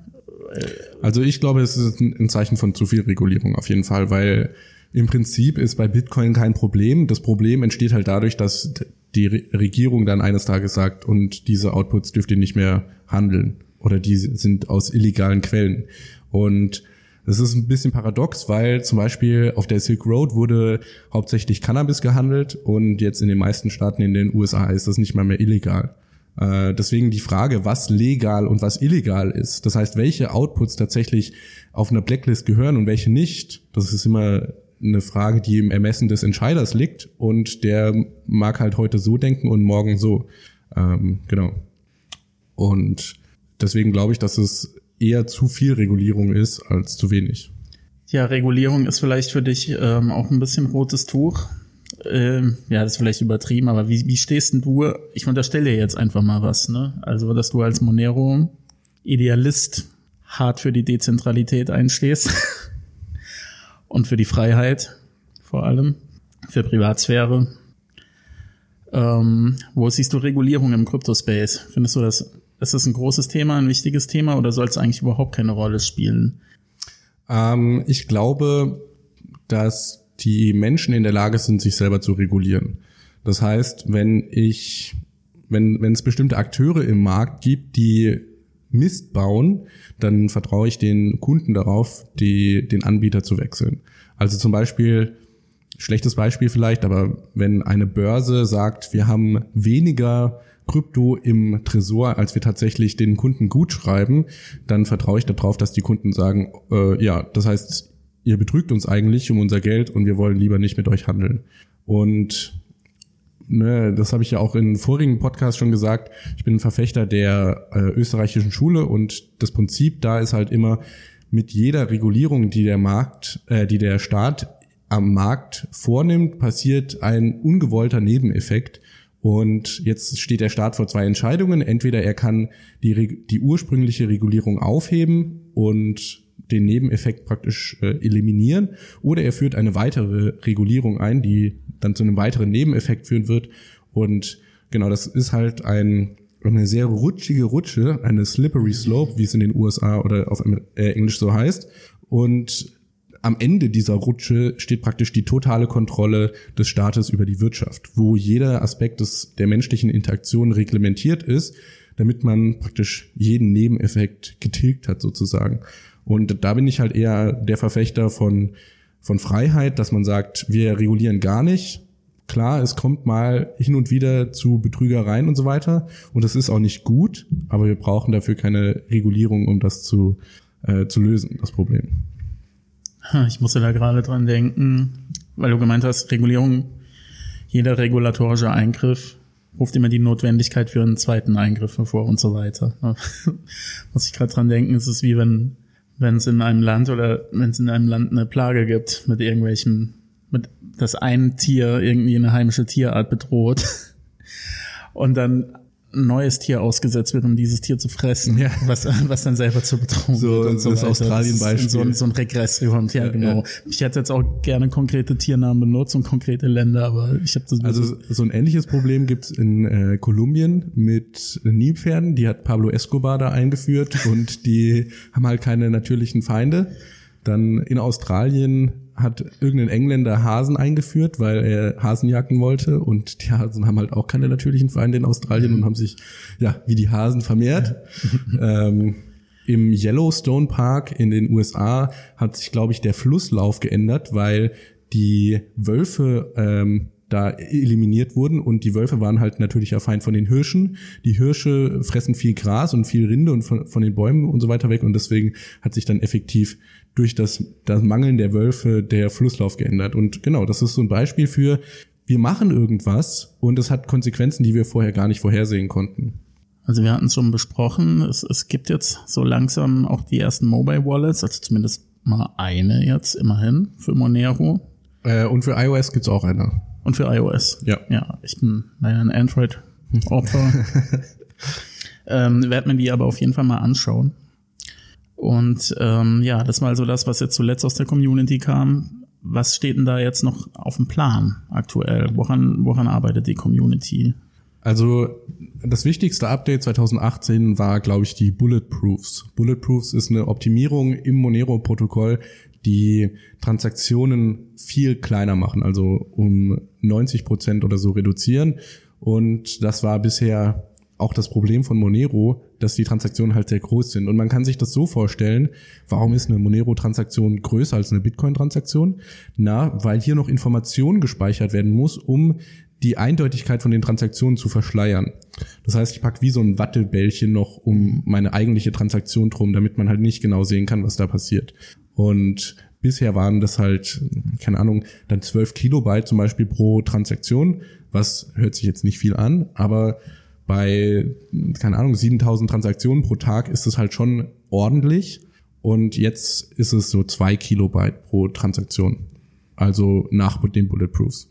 Also ich glaube, es ist ein Zeichen von zu viel Regulierung auf jeden Fall, weil im Prinzip ist bei Bitcoin kein Problem. Das Problem entsteht halt dadurch, dass die Regierung dann eines Tages sagt, und diese Outputs dürft ihr nicht mehr handeln oder die sind aus illegalen Quellen. Und das ist ein bisschen paradox, weil zum Beispiel auf der Silk Road wurde hauptsächlich Cannabis gehandelt und jetzt in den meisten Staaten in den USA ist das nicht mal mehr illegal. Äh, deswegen die Frage, was legal und was illegal ist. Das heißt, welche Outputs tatsächlich auf einer Blacklist gehören und welche nicht. Das ist immer eine Frage, die im Ermessen des Entscheiders liegt und der mag halt heute so denken und morgen so. Ähm, genau. Und deswegen glaube ich, dass es eher zu viel Regulierung ist als zu wenig. Ja, Regulierung ist vielleicht für dich ähm, auch ein bisschen rotes Tuch. Ähm, ja, das ist vielleicht übertrieben, aber wie, wie stehst denn du? Ich unterstelle dir jetzt einfach mal was, ne? Also, dass du als Monero Idealist hart für die Dezentralität einstehst und für die Freiheit vor allem, für Privatsphäre. Ähm, wo siehst du Regulierung im Crypto-Space? Findest du das ist das ein großes Thema, ein wichtiges Thema oder soll es eigentlich überhaupt keine Rolle spielen? Ähm, ich glaube, dass die Menschen in der Lage sind, sich selber zu regulieren. Das heißt, wenn ich, wenn, wenn es bestimmte Akteure im Markt gibt, die Mist bauen, dann vertraue ich den Kunden darauf, die, den Anbieter zu wechseln. Also zum Beispiel, schlechtes Beispiel vielleicht, aber wenn eine Börse sagt, wir haben weniger Krypto im Tresor, als wir tatsächlich den Kunden gut schreiben, dann vertraue ich darauf, dass die Kunden sagen, äh, ja, das heißt, ihr betrügt uns eigentlich um unser Geld und wir wollen lieber nicht mit euch handeln. Und ne, das habe ich ja auch in vorigen Podcast schon gesagt, ich bin ein Verfechter der äh, österreichischen Schule und das Prinzip da ist halt immer, mit jeder Regulierung, die der Markt, äh, die der Staat am Markt vornimmt, passiert ein ungewollter Nebeneffekt. Und jetzt steht der Staat vor zwei Entscheidungen. Entweder er kann die, die ursprüngliche Regulierung aufheben und den Nebeneffekt praktisch äh, eliminieren, oder er führt eine weitere Regulierung ein, die dann zu einem weiteren Nebeneffekt führen wird. Und genau, das ist halt ein, eine sehr rutschige Rutsche, eine slippery slope, wie es in den USA oder auf äh, Englisch so heißt. Und am Ende dieser Rutsche steht praktisch die totale Kontrolle des Staates über die Wirtschaft, wo jeder Aspekt des, der menschlichen Interaktion reglementiert ist, damit man praktisch jeden Nebeneffekt getilgt hat sozusagen. Und da bin ich halt eher der Verfechter von, von Freiheit, dass man sagt, wir regulieren gar nicht. Klar, es kommt mal hin und wieder zu Betrügereien und so weiter. Und das ist auch nicht gut, aber wir brauchen dafür keine Regulierung, um das zu, äh, zu lösen, das Problem. Ich musste da gerade dran denken, weil du gemeint hast, Regulierung, jeder regulatorische Eingriff ruft immer die Notwendigkeit für einen zweiten Eingriff hervor und so weiter. Muss ich gerade dran denken, es ist wie wenn wenn es in einem Land oder wenn es in einem Land eine Plage gibt mit irgendwelchen, mit das ein Tier irgendwie eine heimische Tierart bedroht. Und dann neues Tier ausgesetzt wird, um dieses Tier zu fressen, ja. was, was dann selber zur Bedrohung so, wird. Und so das Australien-Beispiel. So, so ein Regress kommt, ja, ja genau. Ja. Ich hätte jetzt auch gerne konkrete Tiernamen benutzt und konkrete Länder, aber ich habe das... Also so ein ähnliches Problem gibt's in äh, Kolumbien mit Nilpferden, die hat Pablo Escobar da eingeführt und die haben halt keine natürlichen Feinde. Dann in Australien hat irgendein Engländer Hasen eingeführt, weil er Hasen jagen wollte und die Hasen haben halt auch keine natürlichen Feinde in Australien und haben sich ja wie die Hasen vermehrt. ähm, Im Yellowstone Park in den USA hat sich, glaube ich, der Flusslauf geändert, weil die Wölfe ähm, da eliminiert wurden und die Wölfe waren halt natürlicher Feind von den Hirschen. Die Hirsche fressen viel Gras und viel Rinde und von, von den Bäumen und so weiter weg und deswegen hat sich dann effektiv durch das, das Mangeln der Wölfe der Flusslauf geändert. Und genau, das ist so ein Beispiel für, wir machen irgendwas und es hat Konsequenzen, die wir vorher gar nicht vorhersehen konnten. Also wir hatten es schon besprochen, es, es gibt jetzt so langsam auch die ersten Mobile Wallets, also zumindest mal eine jetzt immerhin für Monero. Äh, und für iOS gibt's auch eine. Und für iOS. Ja. Ja, ich bin leider ein Android-Opfer. ähm, werd mir die aber auf jeden Fall mal anschauen. Und ähm, ja, das war also das, was jetzt zuletzt aus der Community kam. Was steht denn da jetzt noch auf dem Plan aktuell? Woran, woran arbeitet die Community? Also das wichtigste Update 2018 war, glaube ich, die Bulletproofs. Bulletproofs ist eine Optimierung im Monero-Protokoll, die Transaktionen viel kleiner machen, also um 90 Prozent oder so reduzieren. Und das war bisher auch das Problem von Monero, dass die Transaktionen halt sehr groß sind. Und man kann sich das so vorstellen, warum ist eine Monero-Transaktion größer als eine Bitcoin-Transaktion? Na, weil hier noch Information gespeichert werden muss, um die Eindeutigkeit von den Transaktionen zu verschleiern. Das heißt, ich packe wie so ein Wattebällchen noch um meine eigentliche Transaktion drum, damit man halt nicht genau sehen kann, was da passiert. Und bisher waren das halt, keine Ahnung, dann 12 Kilobyte zum Beispiel pro Transaktion, was hört sich jetzt nicht viel an, aber bei, keine Ahnung, 7000 Transaktionen pro Tag ist es halt schon ordentlich. Und jetzt ist es so zwei Kilobyte pro Transaktion. Also nach den Bulletproofs.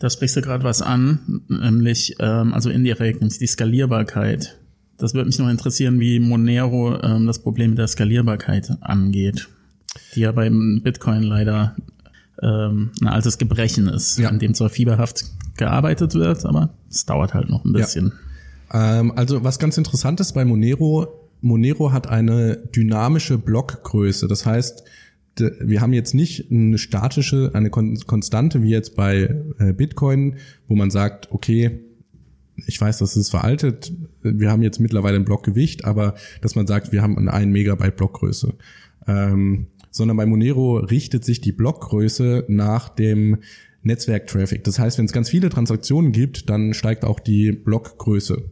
Da sprichst du gerade was an, nämlich ähm, also indirekt, nämlich die Skalierbarkeit. Das würde mich noch interessieren, wie Monero ähm, das Problem mit der Skalierbarkeit angeht, die ja beim Bitcoin leider ähm, ein altes Gebrechen ist, ja. an dem zwar fieberhaft gearbeitet wird, aber es dauert halt noch ein bisschen. Ja. Ähm, also was ganz interessant ist bei Monero, Monero hat eine dynamische Blockgröße. Das heißt, wir haben jetzt nicht eine statische, eine Konstante wie jetzt bei äh, Bitcoin, wo man sagt, okay, ich weiß, das ist veraltet, wir haben jetzt mittlerweile ein Blockgewicht, aber dass man sagt, wir haben eine 1 Megabyte Blockgröße. Ähm, sondern bei Monero richtet sich die Blockgröße nach dem Netzwerktraffic. Das heißt, wenn es ganz viele Transaktionen gibt, dann steigt auch die Blockgröße.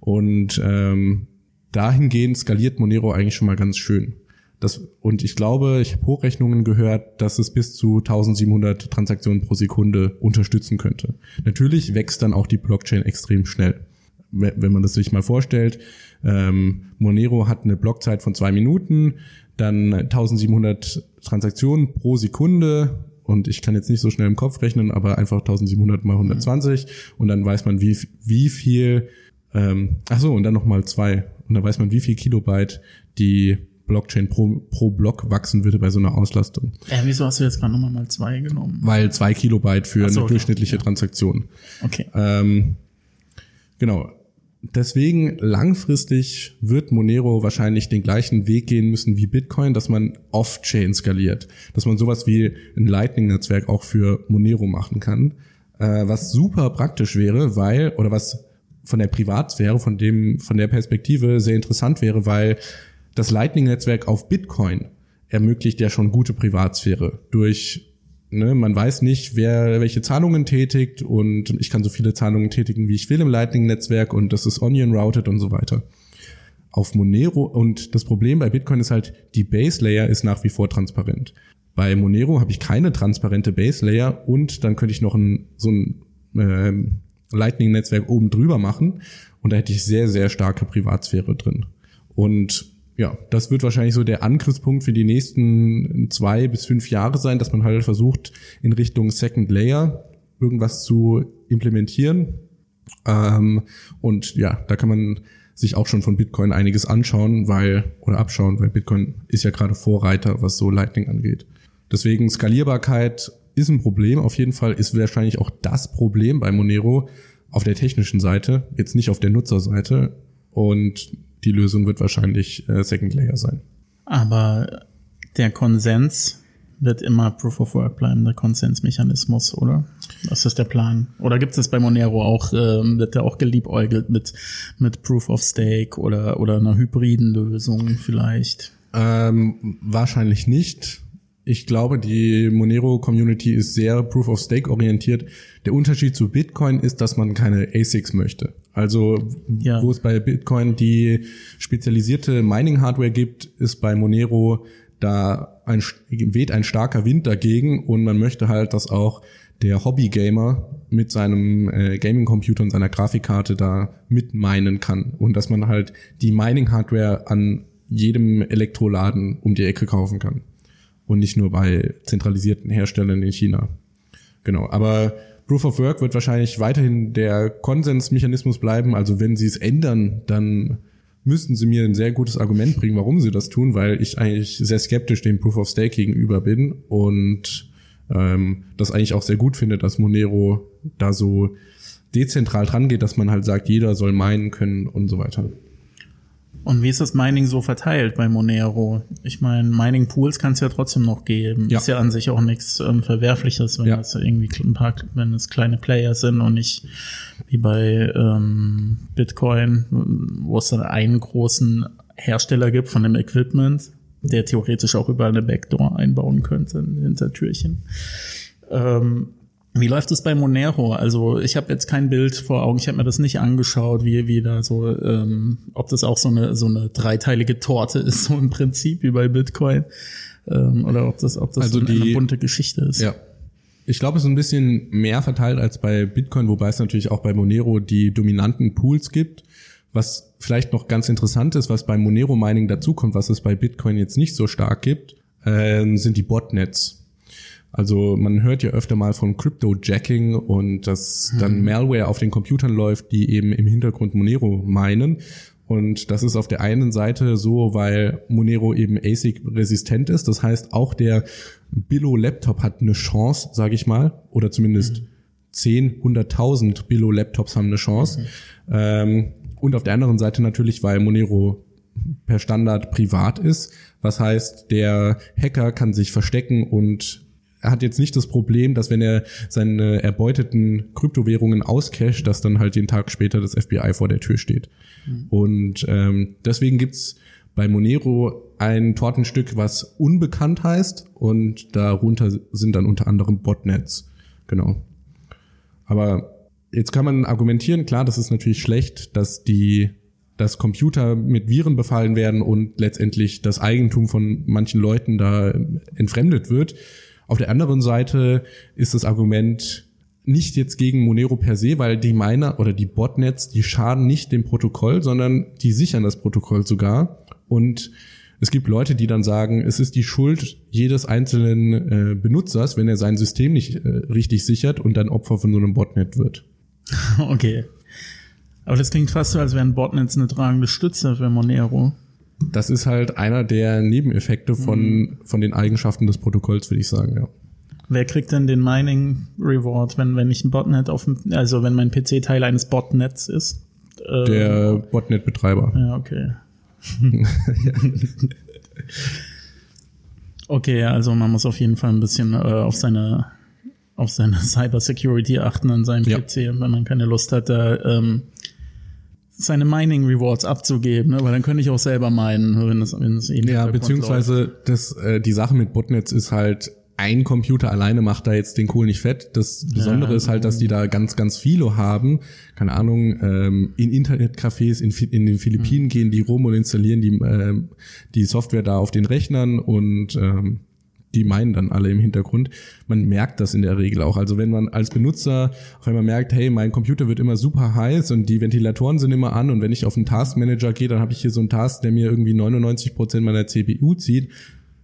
Und ähm, dahingehend skaliert Monero eigentlich schon mal ganz schön. Das, und ich glaube, ich habe Hochrechnungen gehört, dass es bis zu 1700 Transaktionen pro Sekunde unterstützen könnte. Natürlich wächst dann auch die Blockchain extrem schnell. Wenn man das sich mal vorstellt, ähm, Monero hat eine Blockzeit von zwei Minuten, dann 1700 Transaktionen pro Sekunde und ich kann jetzt nicht so schnell im Kopf rechnen, aber einfach 1700 mal 120 mhm. und dann weiß man, wie, wie viel, ähm, ach so, und dann nochmal zwei und dann weiß man, wie viel Kilobyte die Blockchain pro, pro Block wachsen würde bei so einer Auslastung. Äh, wieso hast du jetzt gerade nochmal mal zwei genommen? Weil zwei Kilobyte für so, eine durchschnittliche ja. Transaktion. Okay. Ähm, genau. Deswegen langfristig wird Monero wahrscheinlich den gleichen Weg gehen müssen wie Bitcoin, dass man off-chain skaliert, dass man sowas wie ein Lightning-Netzwerk auch für Monero machen kann, äh, was super praktisch wäre, weil oder was von der Privatsphäre, von dem von der Perspektive sehr interessant wäre, weil das Lightning-Netzwerk auf Bitcoin ermöglicht ja schon gute Privatsphäre. Durch ne, man weiß nicht, wer welche Zahlungen tätigt und ich kann so viele Zahlungen tätigen, wie ich will im Lightning-Netzwerk und das ist onion-routed und so weiter. Auf Monero und das Problem bei Bitcoin ist halt, die Base-Layer ist nach wie vor transparent. Bei Monero habe ich keine transparente Base-Layer und dann könnte ich noch ein, so ein äh, Lightning-Netzwerk oben drüber machen und da hätte ich sehr, sehr starke Privatsphäre drin. Und ja, das wird wahrscheinlich so der Angriffspunkt für die nächsten zwei bis fünf Jahre sein, dass man halt versucht, in Richtung Second Layer irgendwas zu implementieren. Ähm, und ja, da kann man sich auch schon von Bitcoin einiges anschauen, weil, oder abschauen, weil Bitcoin ist ja gerade Vorreiter, was so Lightning angeht. Deswegen Skalierbarkeit ist ein Problem, auf jeden Fall ist wahrscheinlich auch das Problem bei Monero auf der technischen Seite, jetzt nicht auf der Nutzerseite. Und die Lösung wird wahrscheinlich äh, Second Layer sein. Aber der Konsens wird immer Proof of Work bleiben, der Konsensmechanismus, oder? Was ist der Plan? Oder gibt es bei Monero auch, äh, wird der auch geliebäugelt mit, mit Proof of Stake oder, oder einer hybriden Lösung vielleicht? Ähm, wahrscheinlich nicht. Ich glaube, die Monero-Community ist sehr Proof of Stake orientiert. Der Unterschied zu Bitcoin ist, dass man keine ASICs möchte. Also ja. wo es bei Bitcoin die spezialisierte Mining-Hardware gibt, ist bei Monero da ein, weht ein starker Wind dagegen und man möchte halt, dass auch der Hobby-Gamer mit seinem äh, Gaming-Computer und seiner Grafikkarte da mitminen kann und dass man halt die Mining-Hardware an jedem Elektroladen um die Ecke kaufen kann und nicht nur bei zentralisierten Herstellern in China. Genau, aber Proof of Work wird wahrscheinlich weiterhin der Konsensmechanismus bleiben. Also wenn sie es ändern, dann müssten sie mir ein sehr gutes Argument bringen, warum sie das tun, weil ich eigentlich sehr skeptisch dem Proof of Stake gegenüber bin und ähm, das eigentlich auch sehr gut finde, dass Monero da so dezentral dran geht, dass man halt sagt, jeder soll meinen können und so weiter. Und wie ist das Mining so verteilt bei Monero? Ich meine, Mining Pools kann es ja trotzdem noch geben. Ja. Ist ja an sich auch nichts ähm, Verwerfliches, wenn ja. es irgendwie ein paar, wenn es kleine Player sind und nicht wie bei ähm, Bitcoin, wo es dann einen großen Hersteller gibt von dem Equipment, der theoretisch auch überall eine Backdoor einbauen könnte, ein Hintertürchen. Ähm, wie läuft es bei Monero? Also ich habe jetzt kein Bild vor Augen, ich habe mir das nicht angeschaut, wie, wie da so, ähm, ob das auch so eine so eine dreiteilige Torte ist, so im Prinzip wie bei Bitcoin, ähm, oder ob das ob das also so eine, die, eine bunte Geschichte ist. Ja, ich glaube, es ist ein bisschen mehr verteilt als bei Bitcoin, wobei es natürlich auch bei Monero die dominanten Pools gibt. Was vielleicht noch ganz interessant ist, was bei Monero Mining dazukommt, was es bei Bitcoin jetzt nicht so stark gibt, äh, sind die Botnets. Also man hört ja öfter mal von Crypto-Jacking und dass hm. dann Malware auf den Computern läuft, die eben im Hintergrund Monero meinen. Und das ist auf der einen Seite so, weil Monero eben ASIC-resistent ist. Das heißt, auch der Billo-Laptop hat eine Chance, sage ich mal, oder zumindest mhm. 10, 100.000 Billo-Laptops haben eine Chance. Mhm. Ähm, und auf der anderen Seite natürlich, weil Monero per Standard privat ist. Was heißt, der Hacker kann sich verstecken und er hat jetzt nicht das Problem, dass wenn er seine erbeuteten Kryptowährungen auscasht, dass dann halt den Tag später das FBI vor der Tür steht. Mhm. Und ähm, deswegen gibt's bei Monero ein Tortenstück, was unbekannt heißt und darunter sind dann unter anderem Botnets. Genau. Aber jetzt kann man argumentieren, klar, das ist natürlich schlecht, dass die dass Computer mit Viren befallen werden und letztendlich das Eigentum von manchen Leuten da entfremdet wird. Auf der anderen Seite ist das Argument nicht jetzt gegen Monero per se, weil die Miner oder die Botnets, die schaden nicht dem Protokoll, sondern die sichern das Protokoll sogar. Und es gibt Leute, die dann sagen, es ist die Schuld jedes einzelnen äh, Benutzers, wenn er sein System nicht äh, richtig sichert und dann Opfer von so einem Botnet wird. Okay. Aber das klingt fast so, als wären Botnets eine tragende Stütze für Monero. Das ist halt einer der Nebeneffekte von, mhm. von den Eigenschaften des Protokolls, würde ich sagen, ja. Wer kriegt denn den Mining Reward, wenn, wenn ich ein Botnet auf dem, also wenn mein PC Teil eines Botnets ist? Äh, der Botnet-Betreiber. Ja, okay. okay, also man muss auf jeden Fall ein bisschen äh, auf seine auf seine Cyber Security achten an seinem ja. PC, wenn man keine Lust hat, da ähm, seine Mining Rewards abzugeben, ne? weil dann könnte ich auch selber meinen, wenn es wenn es eh Ja, beziehungsweise das äh, die Sache mit Botnets ist halt ein Computer alleine macht da jetzt den Kohl nicht fett. Das Besondere ja, ist halt, dass die da ganz, ganz viele haben. Keine Ahnung, ähm, in Internetcafés in, in den Philippinen mhm. gehen die rum und installieren die, ähm, die Software da auf den Rechnern und ähm, die meinen dann alle im Hintergrund. Man merkt das in der Regel auch. Also wenn man als Benutzer auf einmal merkt, hey, mein Computer wird immer super heiß und die Ventilatoren sind immer an und wenn ich auf einen Taskmanager gehe, dann habe ich hier so einen Task, der mir irgendwie 99 Prozent meiner CPU zieht,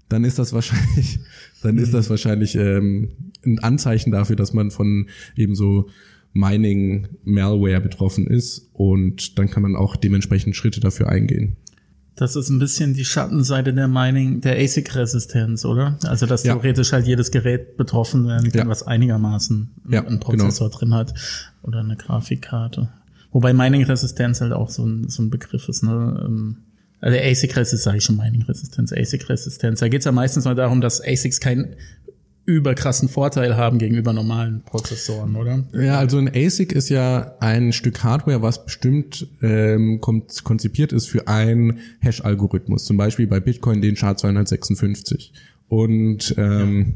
dann ist das wahrscheinlich, dann ist das wahrscheinlich ähm, ein Anzeichen dafür, dass man von eben so Mining Malware betroffen ist und dann kann man auch dementsprechend Schritte dafür eingehen. Das ist ein bisschen die Schattenseite der Mining, der ASIC-Resistenz, oder? Also, dass ja. theoretisch halt jedes Gerät betroffen werden kann, ja. was einigermaßen ja, einen Prozessor genau. drin hat oder eine Grafikkarte. Wobei Mining-Resistenz halt auch so ein, so ein Begriff ist, ne? Ähm, also ASIC-Resistenz, sage ich schon Mining-Resistenz, ASIC-Resistenz. Da geht es ja meistens nur darum, dass ASICs kein überkrassen Vorteil haben gegenüber normalen Prozessoren, oder? Ja, also ein ASIC ist ja ein Stück Hardware, was bestimmt ähm, konzipiert ist für einen Hash-Algorithmus, zum Beispiel bei Bitcoin den SHA-256. Und ähm,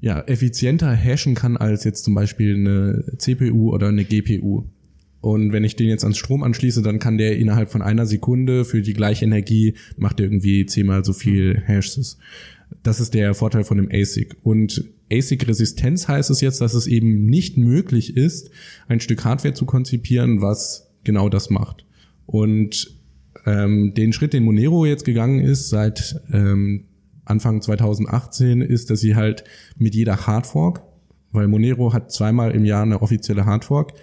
ja. ja, effizienter hashen kann als jetzt zum Beispiel eine CPU oder eine GPU. Und wenn ich den jetzt ans Strom anschließe, dann kann der innerhalb von einer Sekunde für die gleiche Energie macht er irgendwie zehnmal so viel Hashes. Das ist der Vorteil von dem ASIC. Und ASIC-Resistenz heißt es jetzt, dass es eben nicht möglich ist, ein Stück Hardware zu konzipieren, was genau das macht. Und ähm, den Schritt, den Monero jetzt gegangen ist seit ähm, Anfang 2018, ist, dass sie halt mit jeder Hardfork, weil Monero hat zweimal im Jahr eine offizielle Hardfork,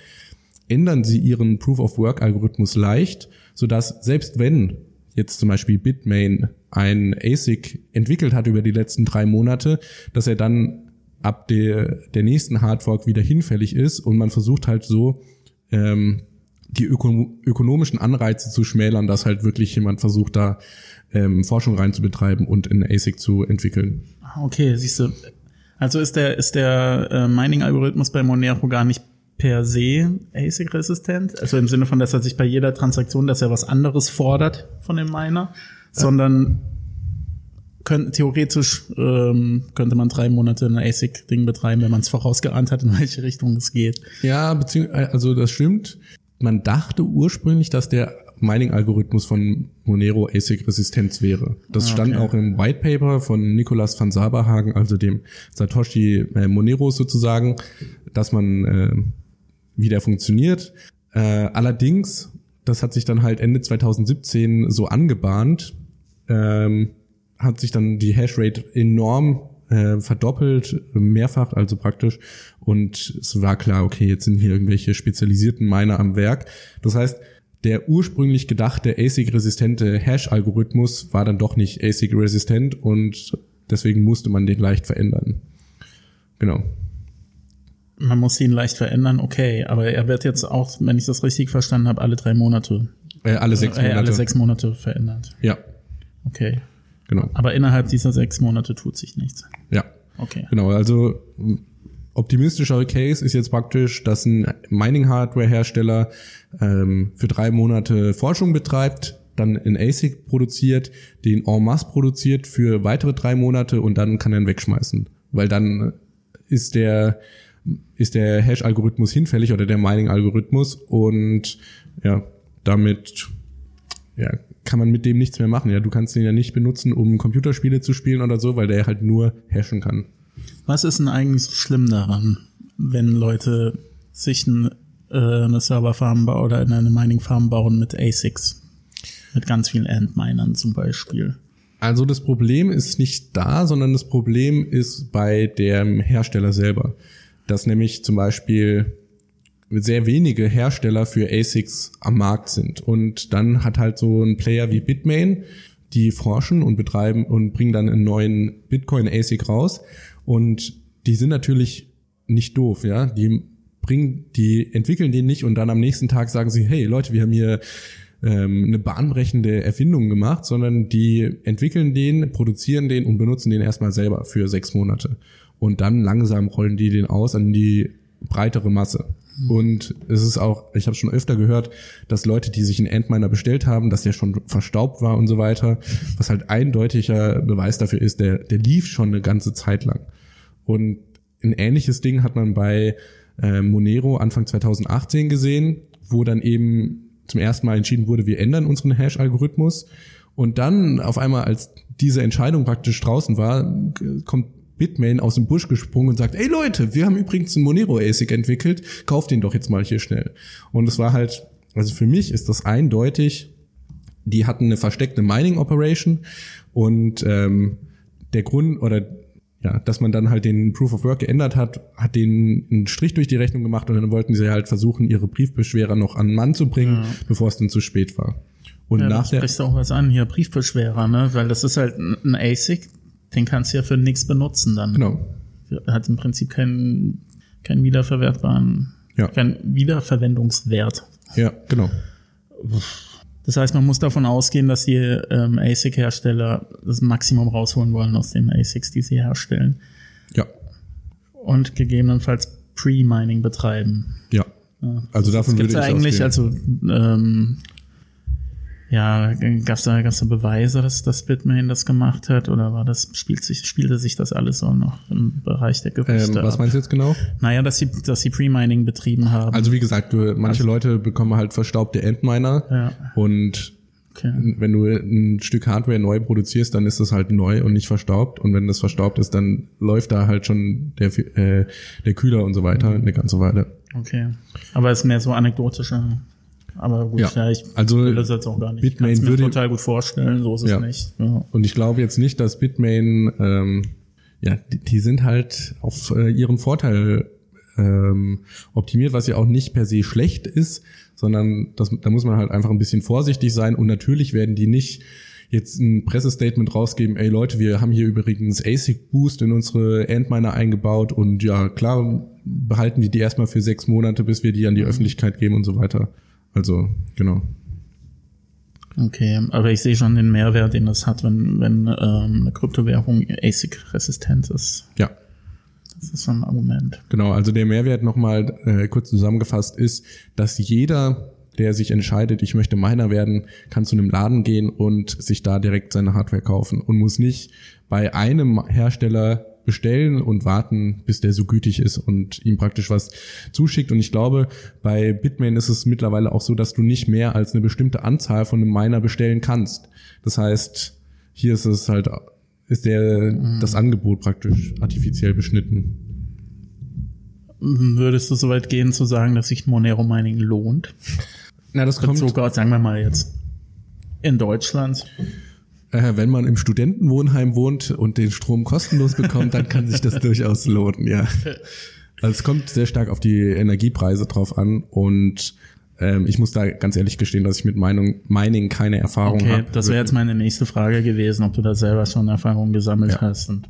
ändern sie ihren Proof-of-Work-Algorithmus leicht, sodass selbst wenn jetzt zum Beispiel Bitmain ein ASIC entwickelt hat über die letzten drei Monate, dass er dann ab der, der nächsten Hardfork wieder hinfällig ist und man versucht halt so ähm, die öko ökonomischen Anreize zu schmälern, dass halt wirklich jemand versucht, da ähm, Forschung reinzubetreiben und in ASIC zu entwickeln. Okay, siehst du. Also ist der, ist der äh, Mining-Algorithmus bei Monero gar nicht per se ASIC-resistent, also im Sinne von, dass er sich bei jeder Transaktion, dass er was anderes fordert von dem Miner, sondern können, theoretisch ähm, könnte man drei Monate ein ASIC-Ding betreiben, wenn man es vorausgeahnt hat, in welche Richtung es geht. Ja, also das stimmt. Man dachte ursprünglich, dass der Mining-Algorithmus von Monero ASIC-Resistenz wäre. Das ah, okay. stand auch im White Paper von Nicolas van Saberhagen, also dem Satoshi äh, Monero sozusagen, dass man äh, wie der funktioniert. Äh, allerdings, das hat sich dann halt Ende 2017 so angebahnt, ähm, hat sich dann die Hashrate enorm äh, verdoppelt, mehrfach, also praktisch. Und es war klar, okay, jetzt sind hier irgendwelche spezialisierten Miner am Werk. Das heißt, der ursprünglich gedachte ASIC-resistente Hash-Algorithmus war dann doch nicht ASIC-resistent und deswegen musste man den leicht verändern. Genau man muss ihn leicht verändern, okay, aber er wird jetzt auch, wenn ich das richtig verstanden habe, alle drei Monate. Äh, alle sechs Monate. Äh, alle sechs Monate verändert. Ja. Okay. Genau. Aber innerhalb dieser sechs Monate tut sich nichts. Ja. Okay. Genau, also optimistischere Case ist jetzt praktisch, dass ein Mining-Hardware-Hersteller ähm, für drei Monate Forschung betreibt, dann in ASIC produziert, den en masse produziert für weitere drei Monate und dann kann er ihn wegschmeißen. Weil dann ist der, ist der Hash-Algorithmus hinfällig oder der Mining-Algorithmus und ja, damit ja, kann man mit dem nichts mehr machen. Ja, du kannst den ja nicht benutzen, um Computerspiele zu spielen oder so, weil der halt nur hashen kann. Was ist denn eigentlich so schlimm daran, wenn Leute sich ein, äh, eine Serverfarm oder eine Mining-Farm bauen mit ASICs? Mit ganz vielen Endminern zum Beispiel. Also das Problem ist nicht da, sondern das Problem ist bei dem Hersteller selber. Dass nämlich zum Beispiel sehr wenige Hersteller für ASICs am Markt sind. Und dann hat halt so ein Player wie Bitmain, die forschen und betreiben und bringen dann einen neuen Bitcoin ASIC raus. Und die sind natürlich nicht doof, ja. Die bringen, die entwickeln den nicht und dann am nächsten Tag sagen sie, hey Leute, wir haben hier ähm, eine bahnbrechende Erfindung gemacht, sondern die entwickeln den, produzieren den und benutzen den erstmal selber für sechs Monate. Und dann langsam rollen die den aus an die breitere Masse. Und es ist auch, ich habe schon öfter gehört, dass Leute, die sich einen Antminer bestellt haben, dass der schon verstaubt war und so weiter, was halt eindeutiger Beweis dafür ist, der, der lief schon eine ganze Zeit lang. Und ein ähnliches Ding hat man bei äh, Monero Anfang 2018 gesehen, wo dann eben zum ersten Mal entschieden wurde, wir ändern unseren Hash-Algorithmus. Und dann auf einmal, als diese Entscheidung praktisch draußen war, kommt Bitmain aus dem Busch gesprungen und sagt, ey Leute, wir haben übrigens einen Monero ASIC entwickelt, kauft den doch jetzt mal hier schnell. Und es war halt, also für mich ist das eindeutig, die hatten eine versteckte Mining Operation und ähm, der Grund oder ja, dass man dann halt den Proof of Work geändert hat, hat den einen Strich durch die Rechnung gemacht und dann wollten sie halt versuchen, ihre Briefbeschwerer noch an den Mann zu bringen, ja. bevor es dann zu spät war. Und ja, nach der sprichst du auch was an hier Briefbeschwerer, ne, weil das ist halt ein ASIC, den kannst du ja für nichts benutzen dann. Genau. Hat im Prinzip keinen keinen wiederverwertbaren, ja. keinen Wiederverwendungswert. Ja, genau. Das heißt, man muss davon ausgehen, dass die ähm, ASIC-Hersteller das Maximum rausholen wollen aus den ASICs, die sie herstellen. Ja. Und gegebenenfalls Pre-Mining betreiben. Ja. Also davon würde ich eigentlich, ausgehen. also ähm, ja, gab es da, gab's da Beweise, dass, dass Bitmain das gemacht hat oder war das, spielt sich, spielte sich das alles so noch im Bereich der Gerüchte ähm, Was meinst du jetzt genau? Naja, dass sie, dass sie Pre-Mining betrieben haben. Also wie gesagt, manche also, Leute bekommen halt verstaubte Endminer ja. und Okay. Wenn du ein Stück Hardware neu produzierst, dann ist das halt neu und nicht verstaubt. Und wenn das verstaubt ist, dann läuft da halt schon der, äh, der Kühler und so weiter mhm. eine ganze Weile. Okay. Aber es ist mehr so anekdotische aber gut, ja, ja ich also will das jetzt auch gar nicht. Bitmain ich kann mir total gut vorstellen, so ist es ja. nicht. Ja. Und ich glaube jetzt nicht, dass Bitmain, ähm, ja, die, die sind halt auf äh, ihren Vorteil ähm, optimiert, was ja auch nicht per se schlecht ist, sondern das, da muss man halt einfach ein bisschen vorsichtig sein und natürlich werden die nicht jetzt ein Pressestatement rausgeben, ey Leute, wir haben hier übrigens ASIC Boost in unsere Endminer eingebaut und ja, klar, behalten die die erstmal für sechs Monate, bis wir die an die mhm. Öffentlichkeit geben und so weiter. Also, genau. Okay, aber ich sehe schon den Mehrwert, den das hat, wenn, wenn ähm, eine Kryptowährung ASIC-resistent ist. Ja. Das ist schon ein Argument. Genau, also der Mehrwert nochmal äh, kurz zusammengefasst ist, dass jeder, der sich entscheidet, ich möchte Miner werden, kann zu einem Laden gehen und sich da direkt seine Hardware kaufen und muss nicht bei einem Hersteller bestellen und warten, bis der so gütig ist und ihm praktisch was zuschickt. Und ich glaube, bei Bitmain ist es mittlerweile auch so, dass du nicht mehr als eine bestimmte Anzahl von einem Miner bestellen kannst. Das heißt, hier ist es halt, ist der, mhm. das Angebot praktisch artifiziell beschnitten. Würdest du so weit gehen zu sagen, dass sich Monero Mining lohnt? Na, das kommt. Sogar, sagen wir mal jetzt, in Deutschland äh, wenn man im Studentenwohnheim wohnt und den Strom kostenlos bekommt, dann kann sich das durchaus lohnen, ja. Also es kommt sehr stark auf die Energiepreise drauf an und ähm, ich muss da ganz ehrlich gestehen, dass ich mit Meinung, Mining keine Erfahrung habe. Okay, hab. das wäre jetzt meine nächste Frage gewesen, ob du da selber schon Erfahrungen gesammelt ja. hast und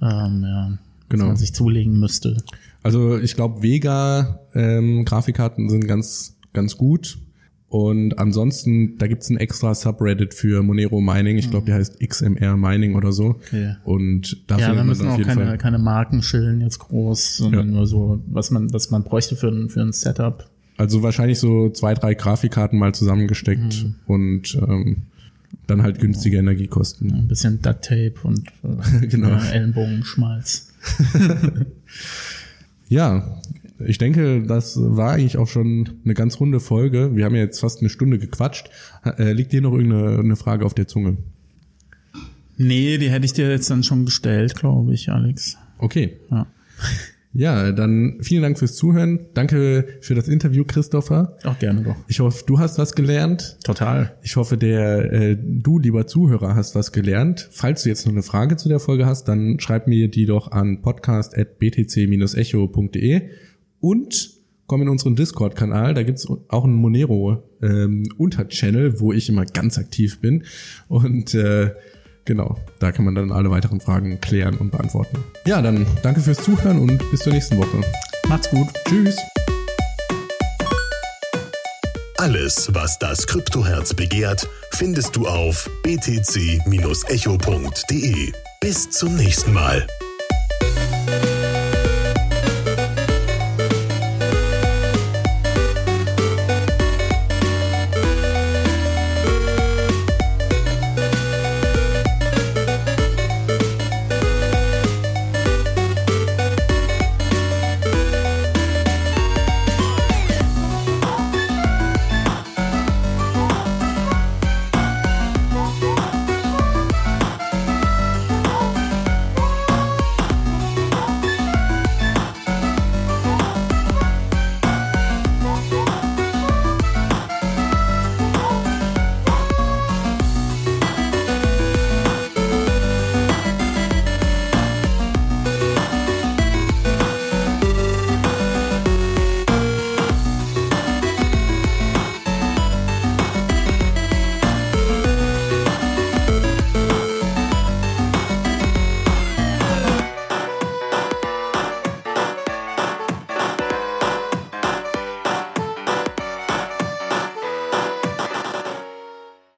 ähm, ja, genau. man sich zulegen müsste. Also ich glaube, Vega ähm, Grafikkarten sind ganz ganz gut Und ansonsten, da gibt's ein extra Subreddit für Monero Mining. Ich glaube, der heißt XMR Mining oder so. Okay. Und da ja, da müssen auch keine, Fall keine Marken schillen jetzt groß, sondern ja. nur so, was man, was man bräuchte für ein, für ein Setup. Also wahrscheinlich so zwei, drei Grafikkarten mal zusammengesteckt mhm. und ähm, dann halt günstige Energiekosten. ein bisschen Duct Tape und äh, genau. Ellenbogenschmalz. ja, ich denke, das war eigentlich auch schon eine ganz runde Folge. Wir haben ja jetzt fast eine Stunde gequatscht. Äh, liegt dir noch irgendeine eine Frage auf der Zunge? Nee, die hätte ich dir jetzt dann schon gestellt, glaube ich, Alex. Okay. Ja. Ja, dann vielen Dank fürs Zuhören. Danke für das Interview, Christopher. Auch gerne doch. Ich hoffe, du hast was gelernt. Total. Ich hoffe, der äh, du, lieber Zuhörer, hast was gelernt. Falls du jetzt noch eine Frage zu der Folge hast, dann schreib mir die doch an podcast.btc-echo.de und komm in unseren Discord-Kanal. Da gibt's auch einen Monero ähm, Unterchannel, wo ich immer ganz aktiv bin. Und äh, Genau, da kann man dann alle weiteren Fragen klären und beantworten. Ja, dann danke fürs Zuhören und bis zur nächsten Woche. Macht's gut. Tschüss. Alles, was das Kryptoherz begehrt, findest du auf btc-echo.de. Bis zum nächsten Mal.